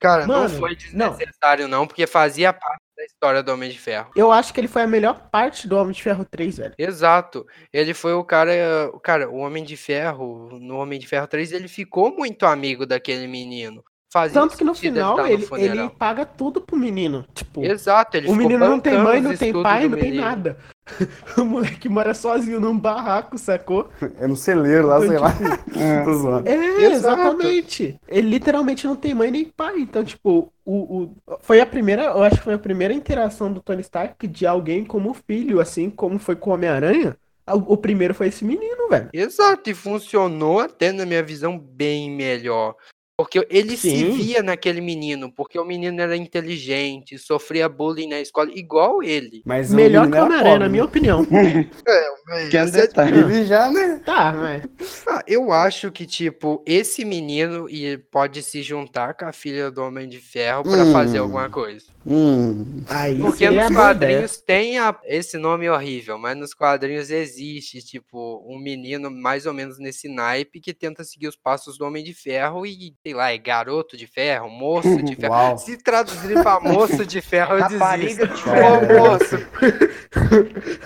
Cara, Mano, não foi desnecessário, não. porque fazia parte da história do Homem de Ferro. Eu acho que ele foi a melhor parte do Homem de Ferro 3, velho. Exato. Ele foi o cara. O cara, o Homem de Ferro, no Homem de Ferro 3, ele ficou muito amigo daquele menino. Fazia Tanto que no final no ele, ele paga tudo pro menino. Tipo, Exato, ele o menino não tem mãe, não tem pai, não tem nada. o moleque mora sozinho num barraco, sacou? É no celeiro lá, Então, sei lá. É. Zoando. É, Exato. exatamente. Ele literalmente não tem mãe nem pai. Então, tipo, o, o, foi a primeira, eu acho que foi a primeira interação do Tony Stark de alguém como filho, assim como foi com o Homem-Aranha. O, o primeiro foi esse menino, velho. Exato, e funcionou até na minha visão bem melhor. Porque ele se Sim. via naquele menino, porque o menino era inteligente, sofria bullying na escola, igual ele. Mas Melhor que o Homem-Aranha, na minha opinião. Que é Esse é- detalhe. Ele já, né? tá, mas. Ah, eu acho que, tipo, esse menino e pode se juntar com a filha do Homem de Ferro pra Hum. fazer alguma coisa. Hum. Aí Porque nos boa ideia. quadrinhos tem a- esse nome horrível, mas nos quadrinhos existe, tipo, um menino mais ou menos nesse naipe que tenta seguir os passos do Homem de Ferro e, sei lá, é garoto de ferro, moço de ferro. Uau. Se traduzir pra moço de ferro, eu desisto. de Ô, ferro. moço.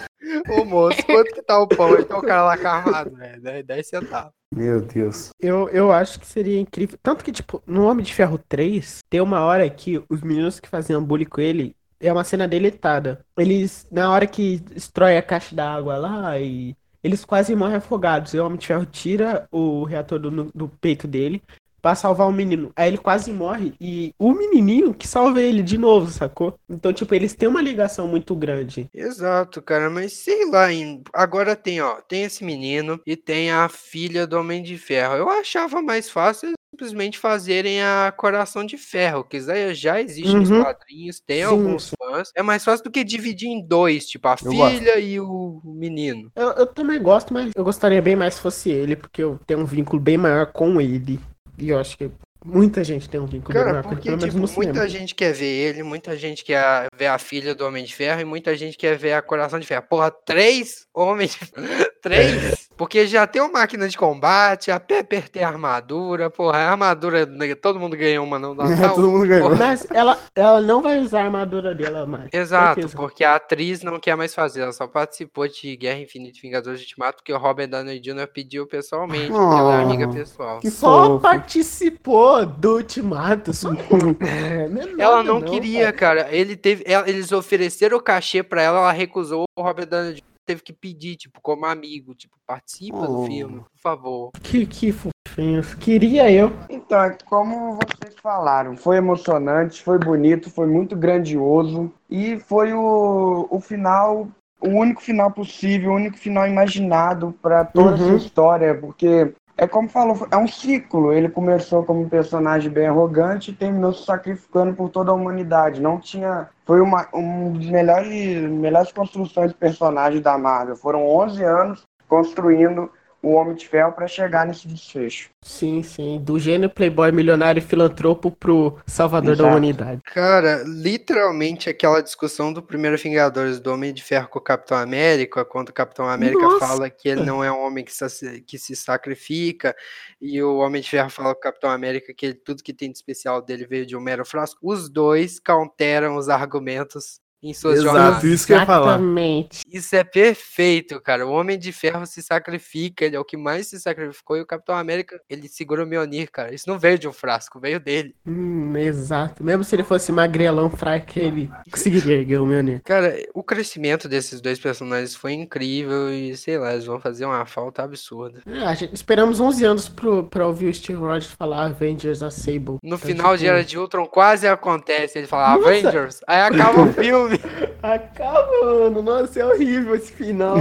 Ô, moço, quanto que tá o pão? Então o cara lá com armado, velho. 10 10 centavos. Meu Deus. Eu, eu acho que seria incrível. Tanto que, tipo, no Homem de Ferro 3, tem uma hora que os meninos que faziam bullying com ele é uma cena deletada. Eles, na hora que destrói a caixa d'água lá e. Eles quase morrem afogados. E o Homem de Ferro tira o reator do, do peito dele pra salvar o menino. Aí ele quase morre e o menininho que salva ele de novo, sacou? Então, tipo, eles têm uma ligação muito grande. Exato, cara, mas sei lá, agora tem, ó, tem esse menino e tem a filha do Homem de Ferro. Eu achava mais fácil simplesmente fazerem a Coração de Ferro, que já existe nos Uhum. quadrinhos, tem Sim, alguns fãs. É mais fácil do que dividir em dois, tipo, a Eu gosto. filha e o menino. Eu, eu também gosto, mas eu gostaria bem mais se fosse ele, porque eu tenho um vínculo bem maior com ele. E eu acho que muita gente tem um Cara, maior com ele, porque, pelo menos tipo, no cinema. muita gente quer ver ele, muita gente quer ver a filha do Homem de Ferro e muita gente quer ver a Coração de Ferro. Porra, três homens. três? Porque já tem uma máquina de combate, a Pepper tem armadura, porra, a armadura, né, todo mundo ganhou uma no Natal. Todo mundo ganhou. Mas ela, ela não vai usar a armadura dela mais. Exato, certeza. porque a atriz não quer mais fazer, ela só participou de Guerra Infinita e Vingadores Ultimato, porque o Robert Downey Jr. pediu pessoalmente, porque ela é amiga Oh, pessoal. Que Só fofo. participou do Ultimato. Só... É, não é Ela nada, não queria, cara. Ele teve, eles ofereceram o cachê pra ela, ela recusou. O Robert Downey Jr. teve que pedir, tipo, como amigo, tipo, participa do Oh. filme, por favor. Que, que fofinhos. Queria eu. Então, é como vocês falaram, foi emocionante, foi bonito, foi muito grandioso e foi o, o final, o único final possível, o único final imaginado para toda Uhum. essa história, porque é como falou, é um ciclo. Ele começou como um personagem bem arrogante e terminou se sacrificando por toda a humanidade. Não tinha, foi uma um dos melhores, melhores construções de personagem da Marvel. Foram 11 anos construindo o Homem de Ferro para chegar nesse desfecho. Sim, sim. Do gênio playboy milionário e filantropo pro salvador da Exato. humanidade. Cara, literalmente aquela discussão do primeiro Vingadores do Homem de Ferro com o Capitão América, quando o Capitão América Nossa! fala que ele não é um homem que, sa- que se sacrifica, e o Homem de Ferro fala pro Capitão América que ele- tudo que tem de especial dele veio de um mero frasco. Os dois counteram os argumentos em suas Exato, jornadas. isso que eu ia falar. Exatamente. Isso é perfeito, cara. O Homem de Ferro se sacrifica, ele é o que mais se sacrificou, e o Capitão América, ele segura o Mjolnir, cara. Isso não veio de um frasco, veio dele. Hum, exato. Mesmo se ele fosse magrelão, fraco, ele conseguiria erguer o né? Cara, o crescimento desses dois personagens foi incrível e, sei lá, eles vão fazer uma falta absurda. É, a gente, esperamos 11 anos pro, pra ouvir o Steve Rogers falar Avengers Assemble. No Então, final de tipo, Era de Ultron quase acontece, ele fala Nossa! Avengers, aí acaba o filme. Acaba, mano. Nossa, é horrível esse final.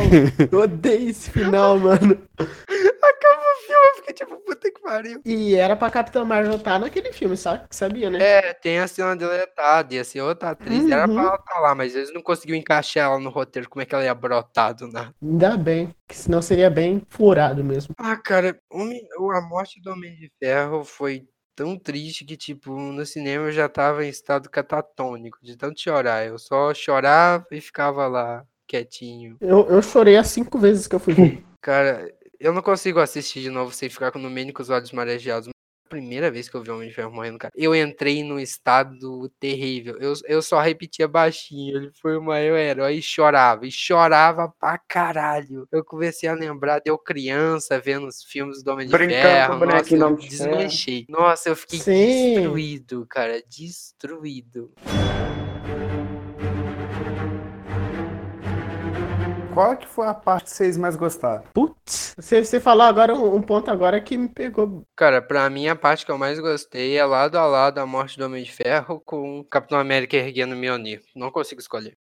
Eu odeio esse final, mano. acaba o filme, eu fiquei tipo, puta que pariu. E era pra Capitã Marvel estar naquele filme, sabe? Sabia, né? É, tem a cena deletada, ia ser outra atriz, era pra Uhum. ela estar lá, mas eles não conseguiram encaixar ela no roteiro, como é que ela ia brotar do nada. Ainda bem, que senão seria bem furado mesmo. Ah, cara, Homem- a morte do Homem de Ferro foi tão triste que, tipo, no cinema eu já tava em estado catatônico, de tanto chorar. Eu só chorava e ficava lá, quietinho. Eu, eu chorei as cinco vezes que eu fui ver. Cara, eu não consigo assistir de novo sem ficar com no mínimo com os olhos marejados. Primeira vez que eu vi o Homem de Ferro morrendo, cara, eu entrei num estado terrível. Eu, eu só repetia baixinho. Ele foi o maior herói e chorava. E chorava pra caralho. Eu comecei a lembrar de eu criança vendo os filmes do Homem de Brincando com Ferro. o bonequinho Nossa, eu desmanchei. Nossa, eu fiquei Sim. destruído, cara. Destruído. Qual que foi a parte que vocês mais gostaram? Putz, você, você falou agora um, um ponto agora que me pegou. Cara, pra mim a parte que eu mais gostei é lado a lado a morte do Homem de Ferro com o Capitão América erguendo o Mjolnir. Não consigo escolher.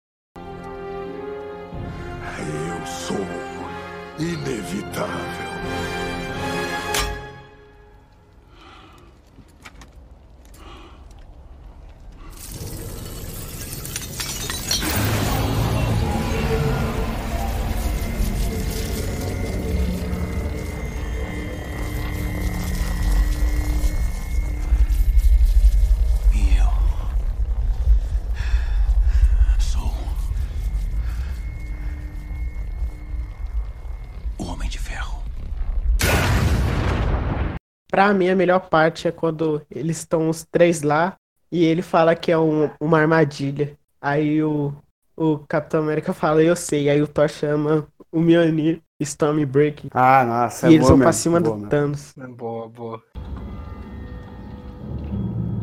Pra mim, a melhor parte é quando eles estão os três lá e ele fala que é um- uma armadilha. Aí o, o Capitão América fala, eu sei. Aí o Thor chama o Mjolnir Stormbreaker. Ah, nossa, é e eles boa vão pra mesmo, cima boa do mesmo. Thanos. É Boa, boa.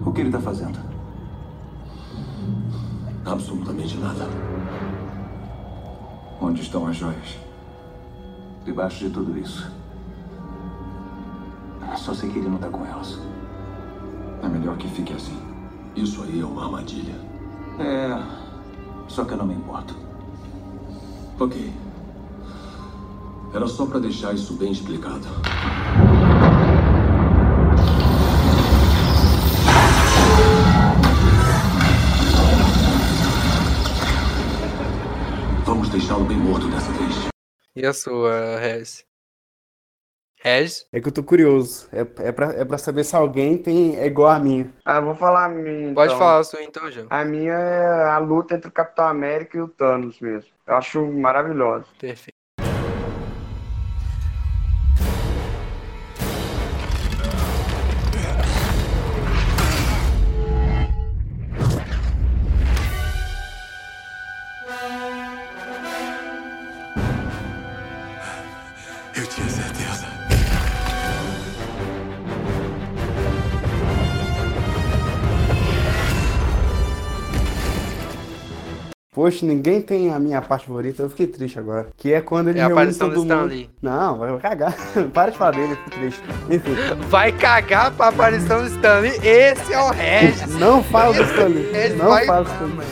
O que ele tá fazendo? Absolutamente nada. Onde estão as joias? Debaixo de tudo isso. Só sei que ele não tá com elas. É melhor que fique assim. Isso aí é uma armadilha. É. Só que eu não me importo. Ok. Era só pra deixar isso bem explicado. Vamos deixá-lo bem morto dessa vez. E a sua, Rez? Rez? É que eu tô curioso. É, é, pra, é pra saber se alguém tem é igual a minha. Ah, vou falar a minha. Pode então. falar a sua então, João. A minha é a luta entre o Capitão América e o Thanos mesmo. Eu acho maravilhosa. Perfeito. Poxa, ninguém tem a minha parte favorita, eu fiquei triste agora. Que é quando ele É a reúne aparição todo do mundo. Lee. Não, vai cagar. Para de falar dele, eu fico triste. Enfim, Vai cagar pra aparição do Stanley. Esse é o Regis. não fala do Stanley. Esse Não vai- fala do Stanley.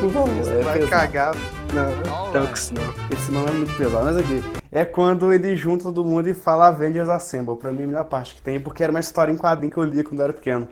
Por favor, é Vai pesado. cagar. Não, não. Esse não é muito pesado, mas aqui. É quando ele junta todo mundo e fala Avengers Assemble. Pra mim, é a melhor parte que tem, porque era uma história em quadrinho que eu lia quando eu era pequeno.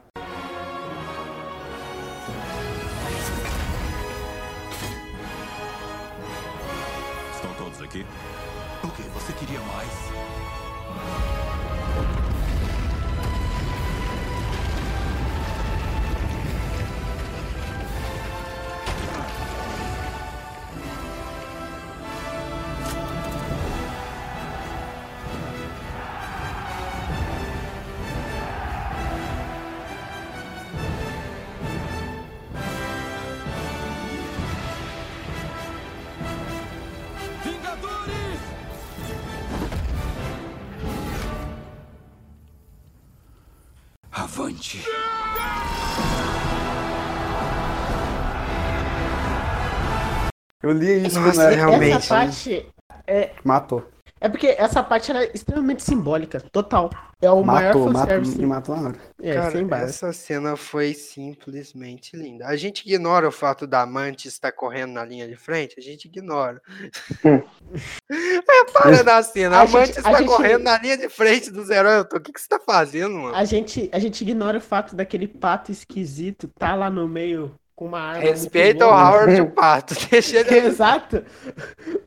Avante. Eu lia isso Nossa, era realmente. Essa parte é, Matou. É porque essa parte era extremamente simbólica, total. É o maior Matou, matou, fanservice. me matou hora. É, Cara, sem base. essa cena foi simplesmente linda. A gente ignora o fato da Mantis estar correndo na linha de frente, a gente ignora. é, para da cena, a, A gente- Mantis a está gente- correndo na linha de frente dos heróis. Eu tô, O que, que você tá fazendo, mano? A gente, a gente ignora o fato daquele pato esquisito tá lá no meio com uma arma. Respeita o. Howard o Pato. Deixa ele. Exato.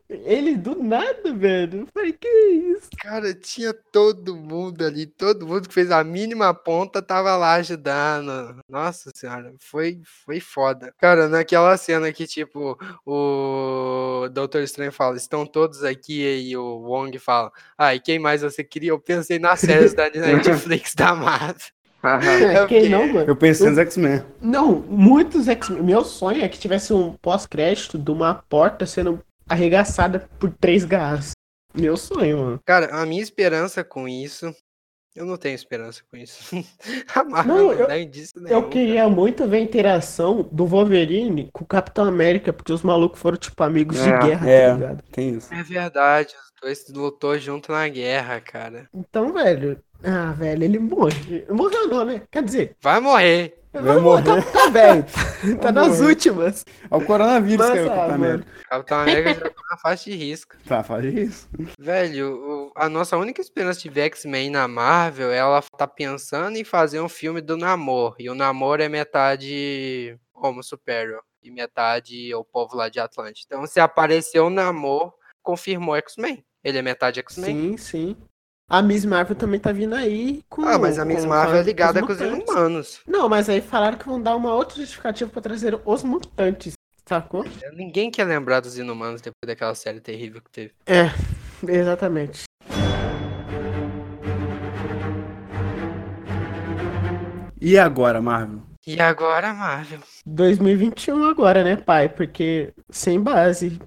Ele do nada, velho. Eu falei, que isso? Cara, tinha todo mundo ali, todo mundo que fez a mínima ponta tava lá ajudando. Nossa senhora, foi, foi foda. Cara, naquela cena que, tipo, o Doutor Estranho fala, estão todos aqui, e o Wong fala, ah, e quem mais você queria? Eu pensei nas séries da Netflix da Marvel. Eu Quem fiquei- não, mano? Eu pensei nos X-Men. Não, muitos X-Men. Meu sonho é que tivesse um pós-crédito de uma porta sendo arregaçada por três garras. Meu sonho, mano. Cara, a minha esperança com isso Eu não tenho esperança com isso. A Marvel Não, eu- dá indício nenhum. Eu queria muito ver a interação do Wolverine com o Capitão América, porque os malucos foram, tipo, amigos de É, guerra, é. tá ligado? Tem isso. É verdade, os dois lutou junto na guerra, cara. Então, velho. Ah, velho, ele morre. Morreu não, né? Quer dizer, Vai morrer. Vai morrer. Tá, tá velho. Tá nas morrer. últimas. É o coronavírus que é o Mas, Capitão mano. América. Capitão América já tá na faixa de risco. Tá, faz isso. Velho, o- a nossa única esperança de ver X-Men na Marvel, ela tá pensando em fazer um filme do Namor. E o Namor é metade Homo Superior e metade o povo lá de Atlante. Então, se apareceu o Namor, confirmou X-Men. Ele é metade X-Men. Sim, sim. A Miss Marvel também tá vindo aí com. Ah, mas a Miss Marvel é com ligada com os inumanos. Não, mas aí falaram que vão dar uma outra justificativa pra trazer os mutantes, sacou? Ninguém quer lembrar dos inumanos depois daquela série terrível que teve. É, exatamente. E agora, Marvel? E agora, Marvel? 2021 agora, né, pai? Porque sem base.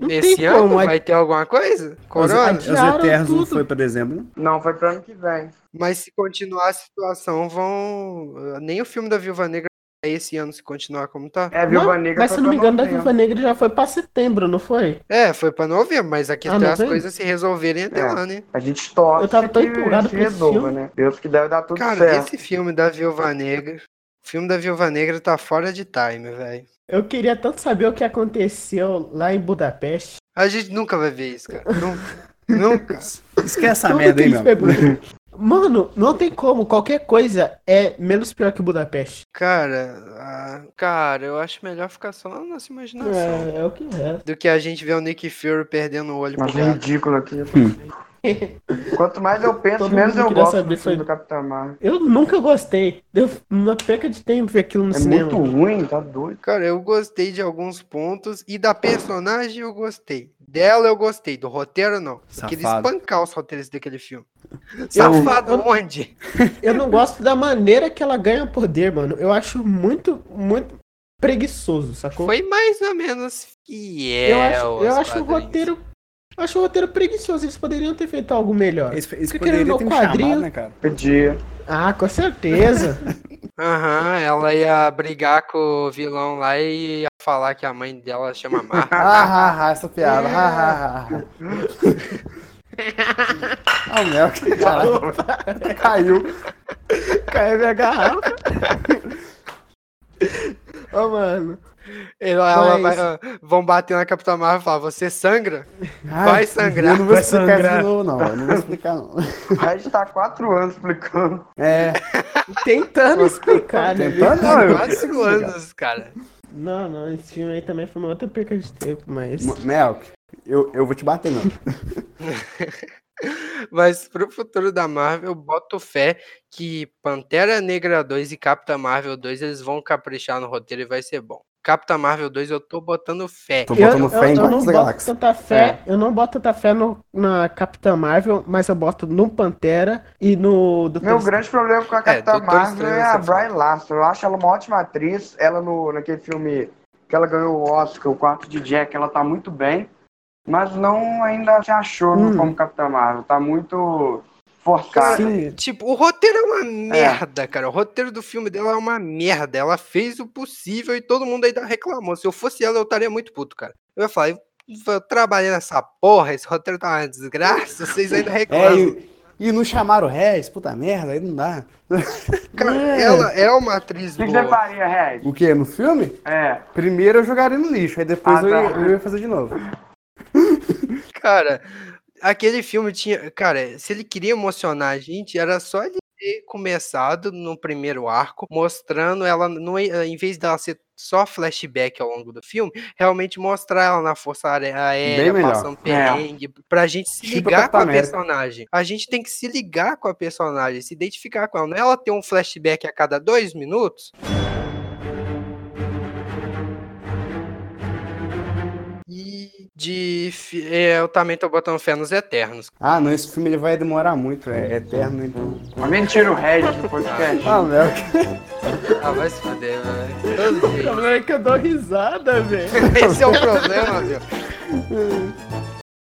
Não Esse tem ano como. vai ter alguma coisa? Os, Corona? os Adiaram Eternos não tudo. foi pra dezembro? Não, foi pro ano que vem. Mas se continuar a situação, vão. Nem o filme da Viúva Negra vai esse ano se continuar como tá. É, a Viúva Não, Negra mas se não me engano, da novembro. Viúva Negra já foi pra setembro, não foi? É, foi pra novembro, mas aqui Ah, tem as coisas se resolverem até É. lá, né? A gente torce Eu tava tão que empolgado se esse resolva, filme. né? Deus que deve dar tudo Cara, certo. esse filme da Viúva Negra. O filme da Viúva Negra tá fora de time, velho. Eu queria tanto saber o que aconteceu lá em Budapeste. A gente nunca vai ver isso, cara. Nunca. nunca. Esquece essa merda aí, meu. Mano, não tem como. Qualquer coisa é menos pior que Budapeste. Cara, ah, cara, eu acho melhor ficar só na nossa imaginação. É, é o que é. Do que a gente ver o Nick Fury perdendo o olho Mas é ridículo aqui. Quanto mais eu penso, Todo menos eu gosto saber do foi- do Capitão Marvel. Eu nunca gostei. Deu uma perca de tempo ver aquilo no É cinema. muito ruim, tá doido. Cara, eu gostei de alguns pontos e da personagem eu gostei. Dela eu gostei, do roteiro não. Eu queria espancar os roteiristas daquele filme. Safado eu- onde? Eu não gosto da maneira que ela ganha poder, mano. Eu acho muito, muito preguiçoso, sacou? Foi mais ou menos fiel. eu acho, eu acho o roteiro. Acho o roteiro preguiçoso. Eles poderiam ter feito algo melhor. Eles, eles poderiam ter quadrinho. chamado, né, cara? Podia. Ah, com certeza. Aham, ela ia brigar com o vilão lá e ia falar que a mãe dela chama Marta. Ah, ah, ah, essa piada. Ah, ah, ah, ah. Ah, o Mel, que caralho. Caiu. Caiu minha garrafa. Ô, mano. Ela, vai, ah, vão bater na Capitã Marvel e falar, você sangra? Ai, Vai sangrar, Eu não vou vai explicar sangrar. isso de novo, não. Eu não vou explicar, não. A gente tá há quatro anos explicando. É, Tentando explicar, né? tentando, não. eu- Quatro anos, cara. Não, não, esse filme aí também foi uma outra perca de tempo, mas. Melk, eu, eu vou te bater, não. Mas pro futuro da Marvel, eu boto fé que Pantera Negra 2 e Capitã Marvel 2 eles vão caprichar no roteiro e vai ser bom. Capitã Marvel 2 eu tô botando fé. Tô Eu, botando eu, fé em eu não Guardiões da Galáxia. tanta fé, eu não boto tanta fé no, na Capitã Marvel, mas eu boto no Pantera e no Doutor Meu Estranho. grande problema com a Capitã Doutor Marvel Estranho é a. Bry Larson. Eu acho ela uma ótima atriz. Ela no, naquele filme que ela ganhou o Oscar, o quarto de Jack, ela tá muito bem. Mas não ainda se achou Hum. como Capitã Marvel. Tá muito forçada. Sim, Tipo, o roteiro é uma merda, cara. O roteiro do filme dela é uma merda. Ela fez o possível e todo mundo ainda reclamou. Se eu fosse ela, eu estaria muito puto, cara. Eu ia falar, eu, trabalhei nessa porra, esse roteiro tá uma desgraça, vocês ainda É, reclamam. e, e não chamaram o Regis, puta merda, aí não dá. Cara, É. ela é uma atriz O que você boa. faria, Red? O que? No filme? É. Primeiro eu jogaria no lixo, aí depois Ah, eu, ia, tá. eu ia fazer de novo. Cara, aquele filme tinha. Cara, se ele queria emocionar a gente, era só ele ter começado no primeiro arco, mostrando ela, no, em vez dela ser só flashback ao longo do filme, realmente mostrar ela na Força Aé- Aérea, passando É. perrengue, pra gente se Tipo ligar com a personagem. A gente tem que se ligar com a personagem, se identificar com ela. Não é ela ter um flashback a cada dois minutos. De. é, eu também tô botando fé nos Eternos. Ah, não, esse filme ele vai demorar muito, é eterno, então. Alguém tira o Red do podcast. Ah, Mel, Ah, vai se fuder, velho. O problema é que eu dou risada, velho. Esse é o problema, meu.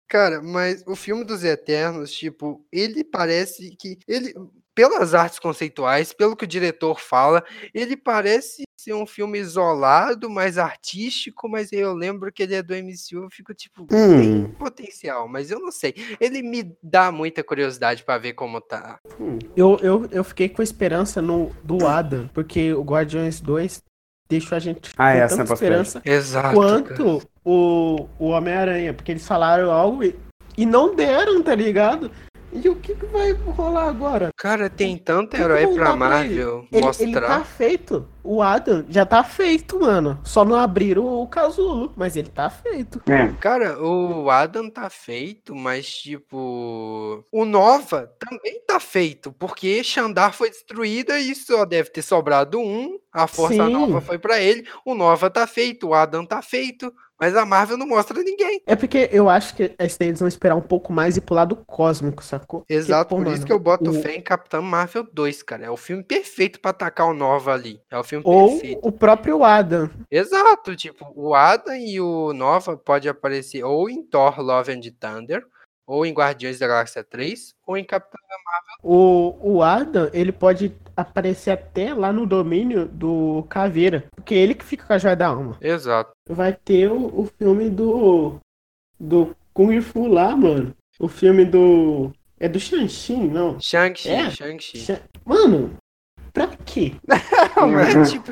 Cara, mas o filme dos Eternos, tipo, ele parece que ele pelas artes conceituais, pelo que o diretor fala, ele parece ser um filme isolado, mais artístico, mas eu lembro que ele é do MCU, eu fico tipo, tem Hum. potencial, mas eu não sei. Ele me dá muita curiosidade pra ver como tá. Eu, eu, eu fiquei com esperança no do Adam, porque o Guardiões 2 deixou a gente Ah, com é, tanta sempre esperança Exato. cara. quanto o, o Homem-Aranha, porque eles falaram algo e, e não deram, tá ligado? E o que, que vai rolar agora? Cara, tem tanto herói pra ele? Marvel Ele, mostrar. ele tá feito. O Adam já tá feito, mano. Só não abriram o casulo, mas ele tá feito. É. Cara, o Adam tá feito, mas tipo. O Nova também tá feito, porque Xandar foi destruída e só deve ter sobrado um. A Força Sim. Nova foi pra ele. O Nova tá feito, o Adam tá feito. Mas a Marvel não mostra ninguém. É porque eu acho que eles vão esperar um pouco mais e pro lado cósmico, sacou? Porque, Exato, pô, por isso mano, que eu boto o- fé em Capitão Marvel 2, cara. É o filme perfeito pra atacar o Nova ali. É o filme Ou perfeito. o próprio Adam. Exato, tipo, o Adam e o Nova pode aparecer ou em Thor Love and Thunder, ou em Guardiões da Galáxia 3, ou em Capitão O, o Adam, ele pode aparecer até lá no domínio do Caveira. Porque é ele que fica com a joia da alma. Exato. Vai ter o, o filme do. Do Kung Fu lá, mano. O filme do. É do Shang-Chi, não? Shang-Chi, É? Shang-Chi. Sha- Mano, pra quê? É tipo.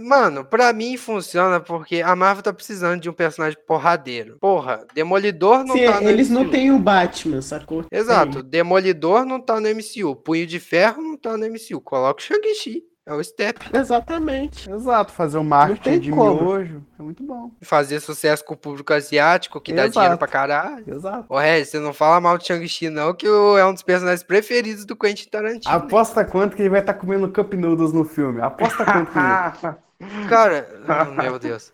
Mano, pra mim funciona porque a Marvel tá precisando de um personagem porradeiro. Porra, Demolidor não Se tá no eles não MCU. têm o Batman, sacou? Exato, Demolidor não tá no MCU. Punho de Ferro não tá no MCU. Coloca o Shang-Chi. É o step. Exatamente. Exato, fazer o marketing de como. miojo é muito bom. Fazer sucesso com o público asiático, que dá Exato. dinheiro pra caralho. Exato. Ô, Regis, você não fala mal de Shang-Chi, não, que é um dos personagens preferidos do Quentin Tarantino. Aposta quanto que ele vai estar comendo Cup Noodles no filme. Aposta quanto que. Cara, meu Deus.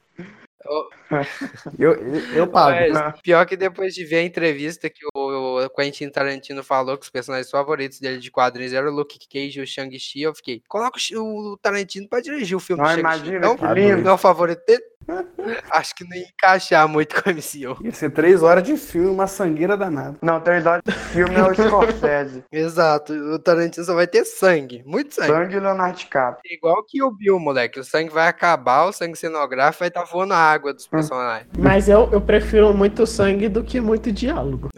eu, eu, eu pago. Regis, pior que depois de ver a entrevista que o, o Quentin Tarantino falou que os personagens favoritos dele de quadrinhos eram o Luke Cage e o Shang-Chi, eu fiquei, coloca o Tarantino pra dirigir o filme Não, do Shang-Chi. imagina Não, que lindo. não é o favorito dele? Acho que não ia encaixar muito com a MCU. Ia ser três horas de filme, uma sangueira danada. Não, três horas de filme é o Scorsese. Exato, o Tarantino só vai ter sangue, muito sangue. Sangue e Leonardo DiCaprio. Igual que o Bill, moleque. O sangue vai acabar, o sangue cenográfico vai estar voando a água dos personagens. Mas eu, eu prefiro muito sangue do que muito diálogo.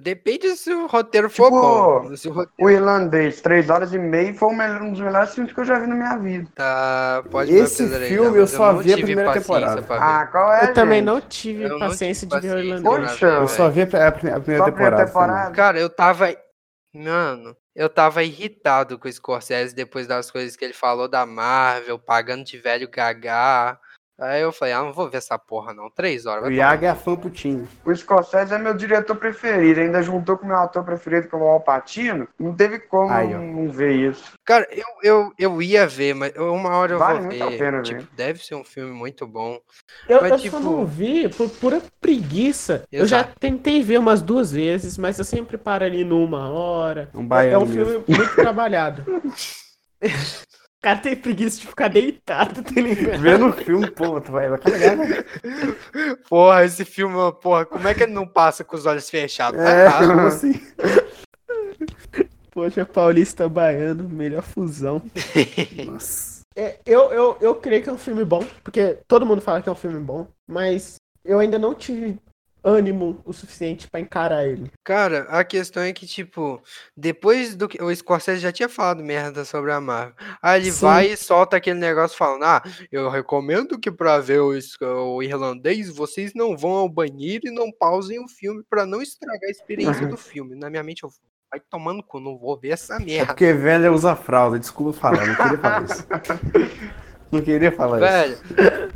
Depende se o roteiro for Tipo, bom. Se o roteiro O Irlandês, três horas e meia, foi o um dos melhores filmes que eu já vi na minha vida. tá. Pode Esse filme mas eu só vi a primeira paciência temporada. Ah, qual é, eu também gente? não tive Eu não paciência tive de ver o irlandês. Poxa, Eu só vi a, a primeira a primeira Só a primeira temporada. temporada? Cara, eu tava. Mano, eu tava irritado com o Scorsese depois das coisas que ele falou da Marvel, pagando de velho gaga. Aí eu falei, ah, não vou ver essa porra não. Três horas. O Iago é fã putinho. O Scorsese é meu diretor preferido. Ainda juntou com o meu ator preferido, que é o Al Pacino. Não teve como Aí, não ver isso. Cara, eu, eu, eu ia ver, mas uma hora eu Vale vou muito a ver. pena tipo, ver. deve ser um filme muito bom. Eu, Mas, eu tipo- só não vi por pura preguiça. Eu já Exato. tentei ver umas duas vezes, mas eu sempre paro ali numa hora. Um É, é um filme muito trabalhado. O cara tem preguiça de ficar deitado, tá ligado? Vendo o filme, pô, tu vai, vai carregar, né? Porra, esse filme, porra, como é que ele não passa com os olhos fechados? Tá É, errado. como assim? Poxa, Paulista Baiano, melhor fusão. Nossa. É, eu, eu, eu creio que é um filme bom, porque todo mundo fala que é um filme bom, mas eu ainda não tive ânimo o suficiente pra encarar ele. Cara, a questão é que, tipo, depois do que. O Scorsese já tinha falado merda sobre a Marvel. Aí ele Sim. vai e solta aquele negócio falando: Ah, eu recomendo que pra ver o, o irlandês vocês não vão ao banheiro e não pausem o filme pra não estragar a experiência do filme. Na minha mente, eu vai tomando cu, não vou ver essa É merda. porque velho usa fralda, desculpa falar, não queria falar isso. Não queria falar isso.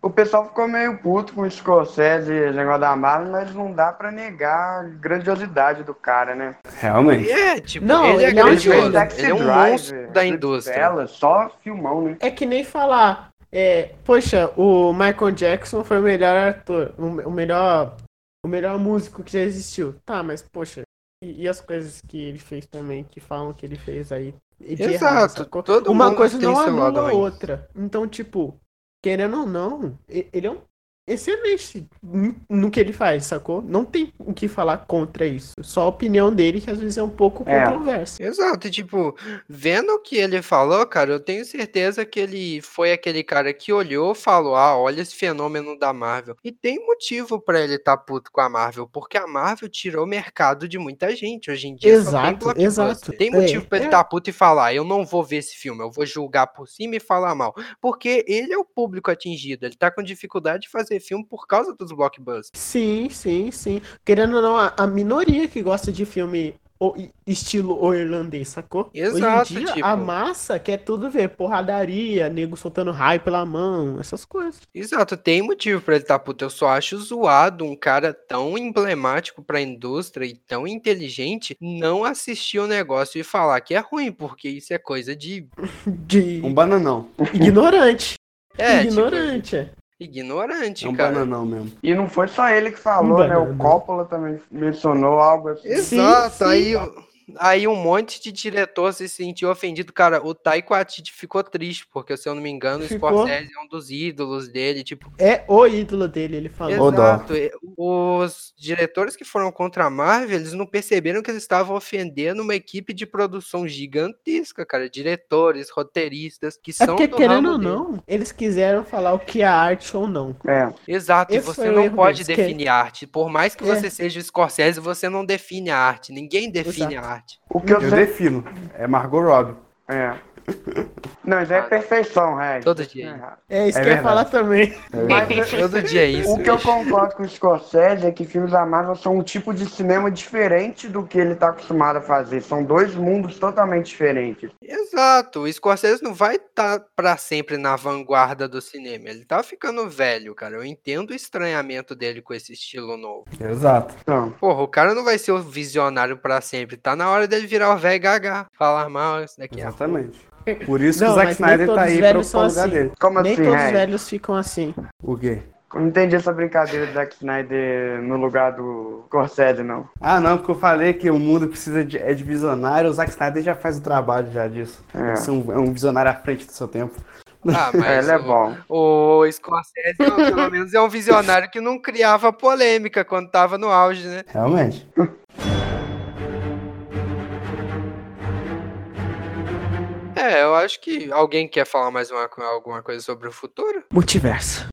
O pessoal ficou meio puto com o Scorsese e esse negócio da Marvel, mas não dá pra negar a grandiosidade do cara, né? Realmente. é, tipo, Não, ele é ele é grandioso. Ele é um monstro da indústria. Ela, só filmão, né? É que nem falar, é, poxa, o Michael Jackson foi o melhor ator, o, o melhor, o melhor músico que já existiu. Tá, mas poxa, e, e as coisas que ele fez também, que falam que ele fez aí de errado, Exato, sacou? todo Uma mundo coisa tem não anula outra. Então, tipo, querendo ou não, ele é um excelente no- no que ele faz, sacou? Não tem o que falar contra isso. Só a opinião dele, que às vezes é um pouco É. controversa. Exato, e, tipo, vendo o que ele falou, cara, eu tenho certeza que ele foi aquele cara que olhou, falou: "Ah, olha esse fenômeno da Marvel". E tem motivo pra ele estar puto com a Marvel, porque a Marvel tirou o mercado de muita gente. Hoje em dia só tem Exato, exato. Tem motivo É, pra ele é. estar puto e falar: "Eu não vou ver esse filme, eu vou julgar por cima e falar mal". Porque ele é o público atingido, ele tá com dificuldade de fazer filme por causa dos blockbusters. Sim, sim, sim. Querendo ou não, a, a minoria que gosta de filme o- estilo o irlandês, sacou? Exato, Hoje em dia, tipo- a massa quer tudo ver. Porradaria, nego soltando raio pela mão, essas coisas. Exato, tem motivo pra ele estar puto. Eu só acho zoado um cara tão emblemático pra indústria e tão inteligente não assistir o negócio e falar que é ruim, porque isso é coisa de. De Um bananão. ignorante. É, tipo, ignorante. é. Ignorante, É um cara. bananão mesmo. E não foi só ele que falou, né? O. Coppola também mencionou algo assim. Exato, sim. aí. Aí um monte de diretor se sentiu ofendido. Cara, o Taika Waititi ficou triste, porque se eu não me engano, o Ficou. Scorsese é um dos ídolos dele, tipo, É o ídolo dele, ele falou. Exato. e Os diretores que foram contra a Marvel, eles não perceberam que eles estavam ofendendo uma equipe de produção gigantesca, cara. Diretores, roteiristas, que É são porque, do querendo ramo ou dele. não, eles quiseram falar o que é arte ou não. É. Exato, e Esse você foi o não pode deles, que- definir arte. Por mais que É. você seja o Scorsese, você não define a arte. Ninguém define Exato. a arte. O que eu, Eu sempre... defino. É Margot Robbie. É. Não, isso é perfeição, Regis. Todo dia. É isso É que eu ia falar também. Mas Todo dia é isso. o que eu concordo com o Scorsese é que filmes da Marvel são um tipo de cinema diferente do que ele tá acostumado a fazer. São dois mundos totalmente diferentes. Exato, o Scorsese não vai estar pra sempre na vanguarda do cinema. Ele tá ficando velho, cara. Eu entendo o estranhamento dele com esse estilo novo. Exato. Então, Porra, o cara não vai ser o visionário pra sempre. Tá na hora dele virar o velho gaga. Falar mal, isso daqui é. Exatamente. Por isso que Não, o Zack Snyder tá aí pra ocupar o lugar assim. dele. como Nem assim, todos os velhos ficam assim. O quê? Eu não entendi essa brincadeira do Zack Snyder no lugar do Scorsese, não. Ah, não, porque eu falei que o mundo precisa de, é de visionário. O Zack Snyder já faz o trabalho já disso. É. É um, é um visionário à frente do seu tempo. Ah, É, mas ele é o, bom. o Scorsese, pelo menos, é um visionário que não criava polêmica quando tava no auge, né? Realmente. É, eu acho que alguém quer falar mais uma, alguma coisa sobre o futuro? Multiverso.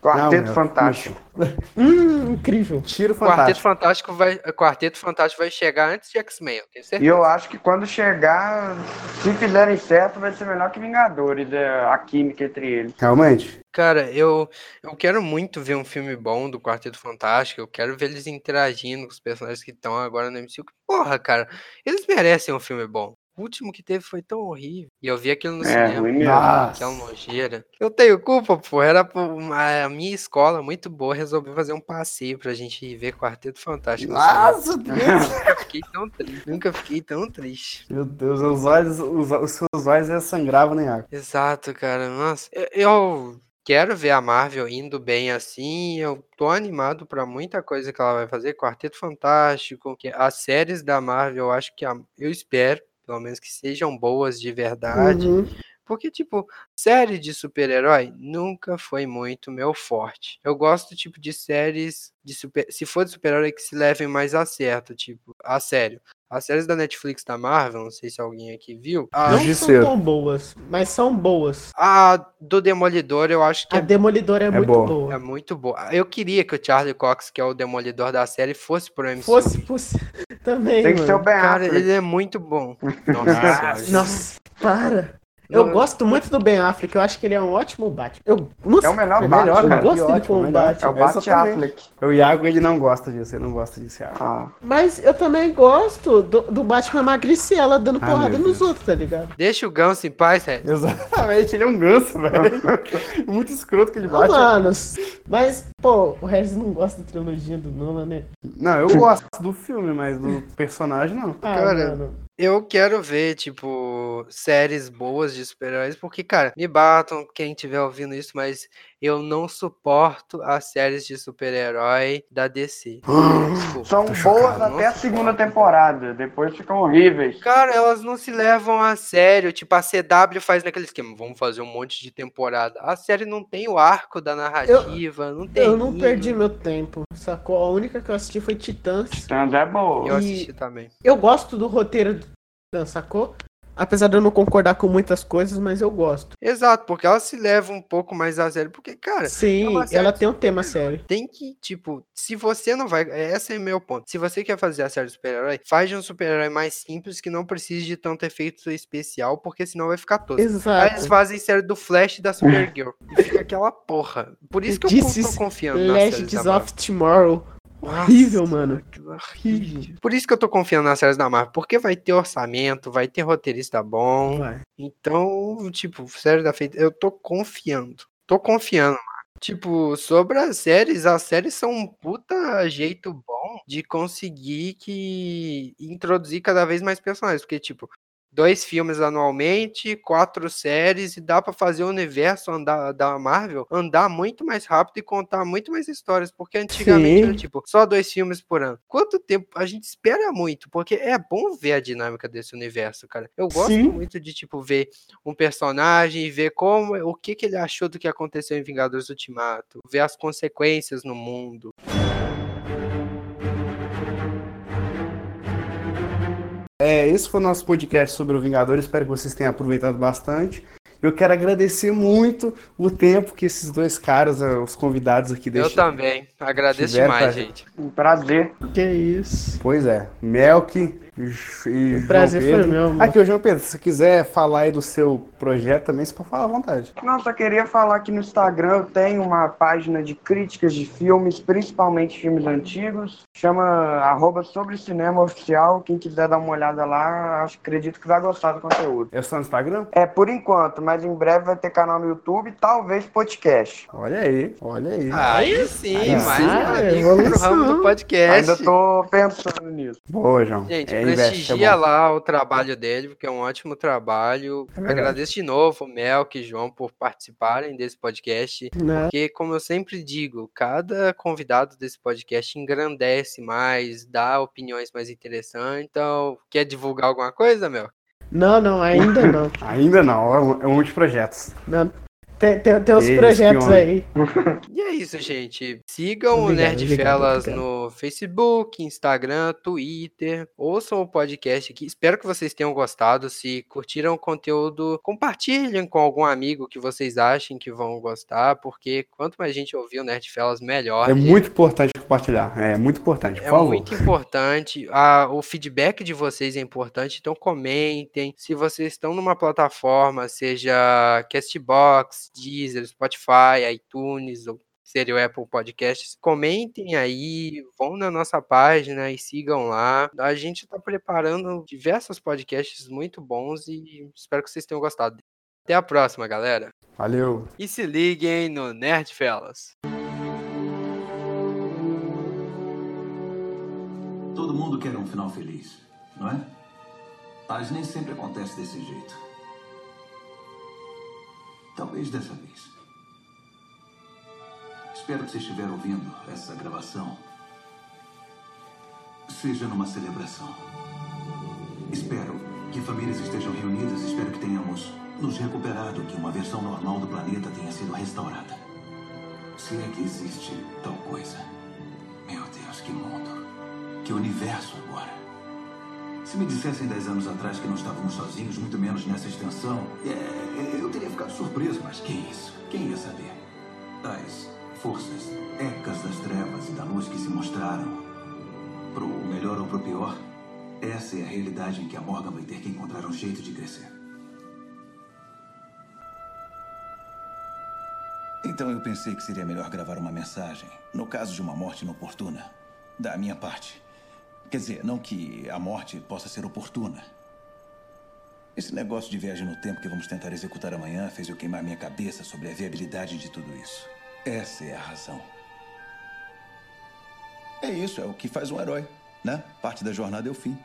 Quarteto meu, Fantástico. Hum, incrível. Tiro Quarteto fantástico. Fantástico vai, Quarteto Fantástico vai chegar antes de X-Men, eu tenho E certeza. eu acho que quando chegar, se fizerem certo, vai ser melhor que Vingadores, é, a química entre eles. Realmente. Cara, eu, eu quero muito ver um filme bom do Quarteto Fantástico. Eu quero ver eles interagindo com os personagens que estão agora no MCU. Porra, cara, eles merecem um filme bom. O último que teve foi tão horrível. E eu vi aquilo no É, cinema. ruim mesmo. Aquela nojeira. Eu tenho culpa, pô. Era uma- a minha escola muito boa. Resolveu fazer um passeio pra gente ir ver Quarteto Fantástico. Nossa, Deus. Nunca fiquei tão triste. Nunca fiquei tão triste. Meu Deus, os olhos, os, os seus olhos é sangravam nem água. Exato, cara. Nossa, eu, eu quero ver a Marvel indo bem assim. Eu tô animado pra muita coisa que ela vai fazer. Quarteto Fantástico, que as séries da Marvel, eu acho que a- eu espero, pelo menos que sejam boas de verdade. Uhum. Porque, tipo, série de super-herói nunca foi muito meu forte. Eu gosto, tipo, de séries de super... Se for de super-herói que se levem mais a certo, tipo, a sério. As séries da Netflix da Marvel, não sei se alguém aqui viu. A, Não são tão boas, mas são boas. a do Demolidor, eu acho que A é, Demolidor é, muito boa. boa. é muito boa. Eu queria que o Charlie Cox, que é o Demolidor da série, fosse pro MCU. Fosse, fosse também, Tem que ser o. Ben Cara, ele é muito bom. Nossa, senhora. Nossa, para. Eu Não, gosto muito do Ben Affleck, eu acho que ele é um ótimo Batman. Eu, nossa, É o melhor É Batman. melhor, eu cara. gosto dele ótimo, como melhor. É Batman. o Bat Exatamente. Affleck. O Iago, ele não gosta disso, ele não gosta disso, Iago. Ah, Mas eu também gosto do, do Batman magricela dando Ah, porrada nos outros, tá ligado? Deixa o Ganso em paz, Red. Exatamente, ele é um ganso, velho. Muito escroto que ele Ah, bate. mano, mas, pô, o Regis não gosta da trilogia do Nolan, né? Não, eu gosto do filme, mas do personagem não. Ah, Cara, mano. Eu quero ver, tipo, séries boas de super-heróis, porque, cara, me batam quem estiver ouvindo isso, mas Eu não suporto as séries de super-herói da DC. Desculpa. São boas chocado. até a segunda temporada, depois ficam horríveis. Cara, elas não se levam a sério. Tipo, a CW faz naquele esquema. Vamos fazer um monte de temporada. A série não tem o arco da narrativa, não tem. Eu não perdi meu tempo, sacou? A única que eu assisti foi Titãs. Titãs é boa. Eu assisti também. Eu gosto do roteiro do Titãs, sacou? Apesar de eu não concordar com muitas coisas, mas eu gosto. Exato, porque ela se leva um pouco mais a sério. Porque, cara, Sim, uma série ela tem um tema sério. tem que, tipo, se você não vai. Esse é meu ponto. Se você quer fazer a série de super-herói, faz de um super-herói mais simples que não precise de tanto efeito especial, porque senão vai ficar tosco. Aí eles Exato. fazem série do Flash e da Supergirl. e fica aquela porra. Por isso que eu This tô confiando Legends da of Tomorrow. Horrível, mano. Aquilo é horrível. Por isso que eu tô confiando nas séries da Marvel, porque vai ter orçamento, vai ter roteirista bom. Vai. Então, tipo, série da feita, eu tô confiando. Tô confiando, mano. Tipo, sobre as séries, as séries são um puta jeito bom de conseguir que introduzir cada vez mais personagens, porque tipo, dois filmes anualmente, quatro séries e dá pra fazer o universo andar da Marvel andar muito mais rápido e contar muito mais histórias, porque antigamente era Sim. tipo só dois filmes por ano. Quanto tempo a gente espera muito, porque é bom ver a dinâmica desse universo, cara. Eu gosto Sim. muito de tipo ver um personagem e ver como o que, que ele achou do que aconteceu em Vingadores Ultimato, ver as consequências no mundo. É, esse foi o nosso podcast sobre o Vingador. Espero que vocês tenham aproveitado bastante. Eu quero agradecer muito o tempo que esses dois caras, eh, os convidados aqui Eu deixaram. também. Agradeço demais, pra- gente. Um prazer. Que isso. Pois é, Melk e, e O prazer foi Pedro. meu, mano. Aqui, ô João Pedro, se você quiser falar aí do seu projeto também, você pode falar à vontade. Não, só queria falar que no Instagram eu tenho uma página de críticas de filmes, principalmente filmes antigos. Chama arroba sobre cinema oficial. Quem quiser dar uma olhada lá, acho, acredito que vai gostar do conteúdo. É só no Instagram? É por enquanto, mas em breve vai ter canal no YouTube, talvez podcast. Olha aí, olha aí. Aí sim, Aí mais sim, um é do podcast. Ainda tô pensando nisso. Boa, João. Gente, é, é prestigia bom. lá o trabalho dele, porque é um ótimo trabalho. verdade. Agradeço de novo o Melk e João por participarem desse podcast. Né? Porque, como eu sempre digo, cada convidado desse podcast engrandece mais, dá opiniões mais interessantes. Então, quer divulgar alguma coisa, Mel? Não, não, ainda não. Ainda não, é um, é um de projetos. Não. Tem, tem, tem uns projetos aí. E é isso, gente. Sigam o Obrigado, Nerdfelas obrigado, no Facebook, Instagram, Twitter. Ouçam o podcast aqui. Espero que vocês tenham gostado. Se curtiram o conteúdo, compartilhem com algum amigo que vocês achem que vão gostar, porque quanto mais gente ouvir o Nerdfelas, melhor. É gente. muito importante compartilhar. É muito importante, por É muito importante. A- o feedback de vocês é importante, então comentem. Se vocês estão numa plataforma, seja Castbox, Deezer, Spotify, iTunes, ou seria o Apple Podcasts, comentem aí, vão na nossa página e sigam lá. A gente está preparando diversos podcasts muito bons e espero que vocês tenham gostado. Até a próxima, galera. Valeu. E se liguem no Nerdfellas. Todo mundo quer um final feliz, não é? Mas nem sempre acontece desse jeito. Talvez dessa vez. Espero que você estiver ouvindo essa gravação. Seja numa celebração. Espero que famílias estejam reunidas. Espero que tenhamos nos recuperado, que uma versão normal do planeta tenha sido restaurada. Se é que existe tal coisa. Meu Deus, que mundo. Que universo agora. Se me dissessem dez anos atrás que não estávamos sozinhos, muito menos nessa extensão, é, eu teria ficado surpreso, mas que isso? Quem ia saber? As forças ecas das trevas e da luz que se mostraram, pro melhor ou pro pior, essa é a realidade em que a Morgan vai ter que encontrar um jeito de crescer. Então eu pensei que seria melhor gravar uma mensagem, no caso de uma morte inoportuna, da minha parte. Quer dizer, não que a morte possa ser oportuna. Esse negócio de viagem no tempo que vamos tentar executar amanhã fez eu queimar minha cabeça sobre a viabilidade de tudo isso. Essa é a razão. É isso, é o que faz um herói, né? Parte da jornada é o fim.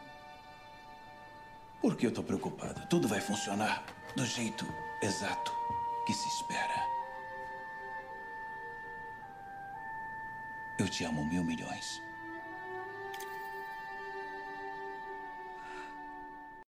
Por que eu tô preocupado? Tudo vai funcionar do jeito exato que se espera. te amo mil milhões.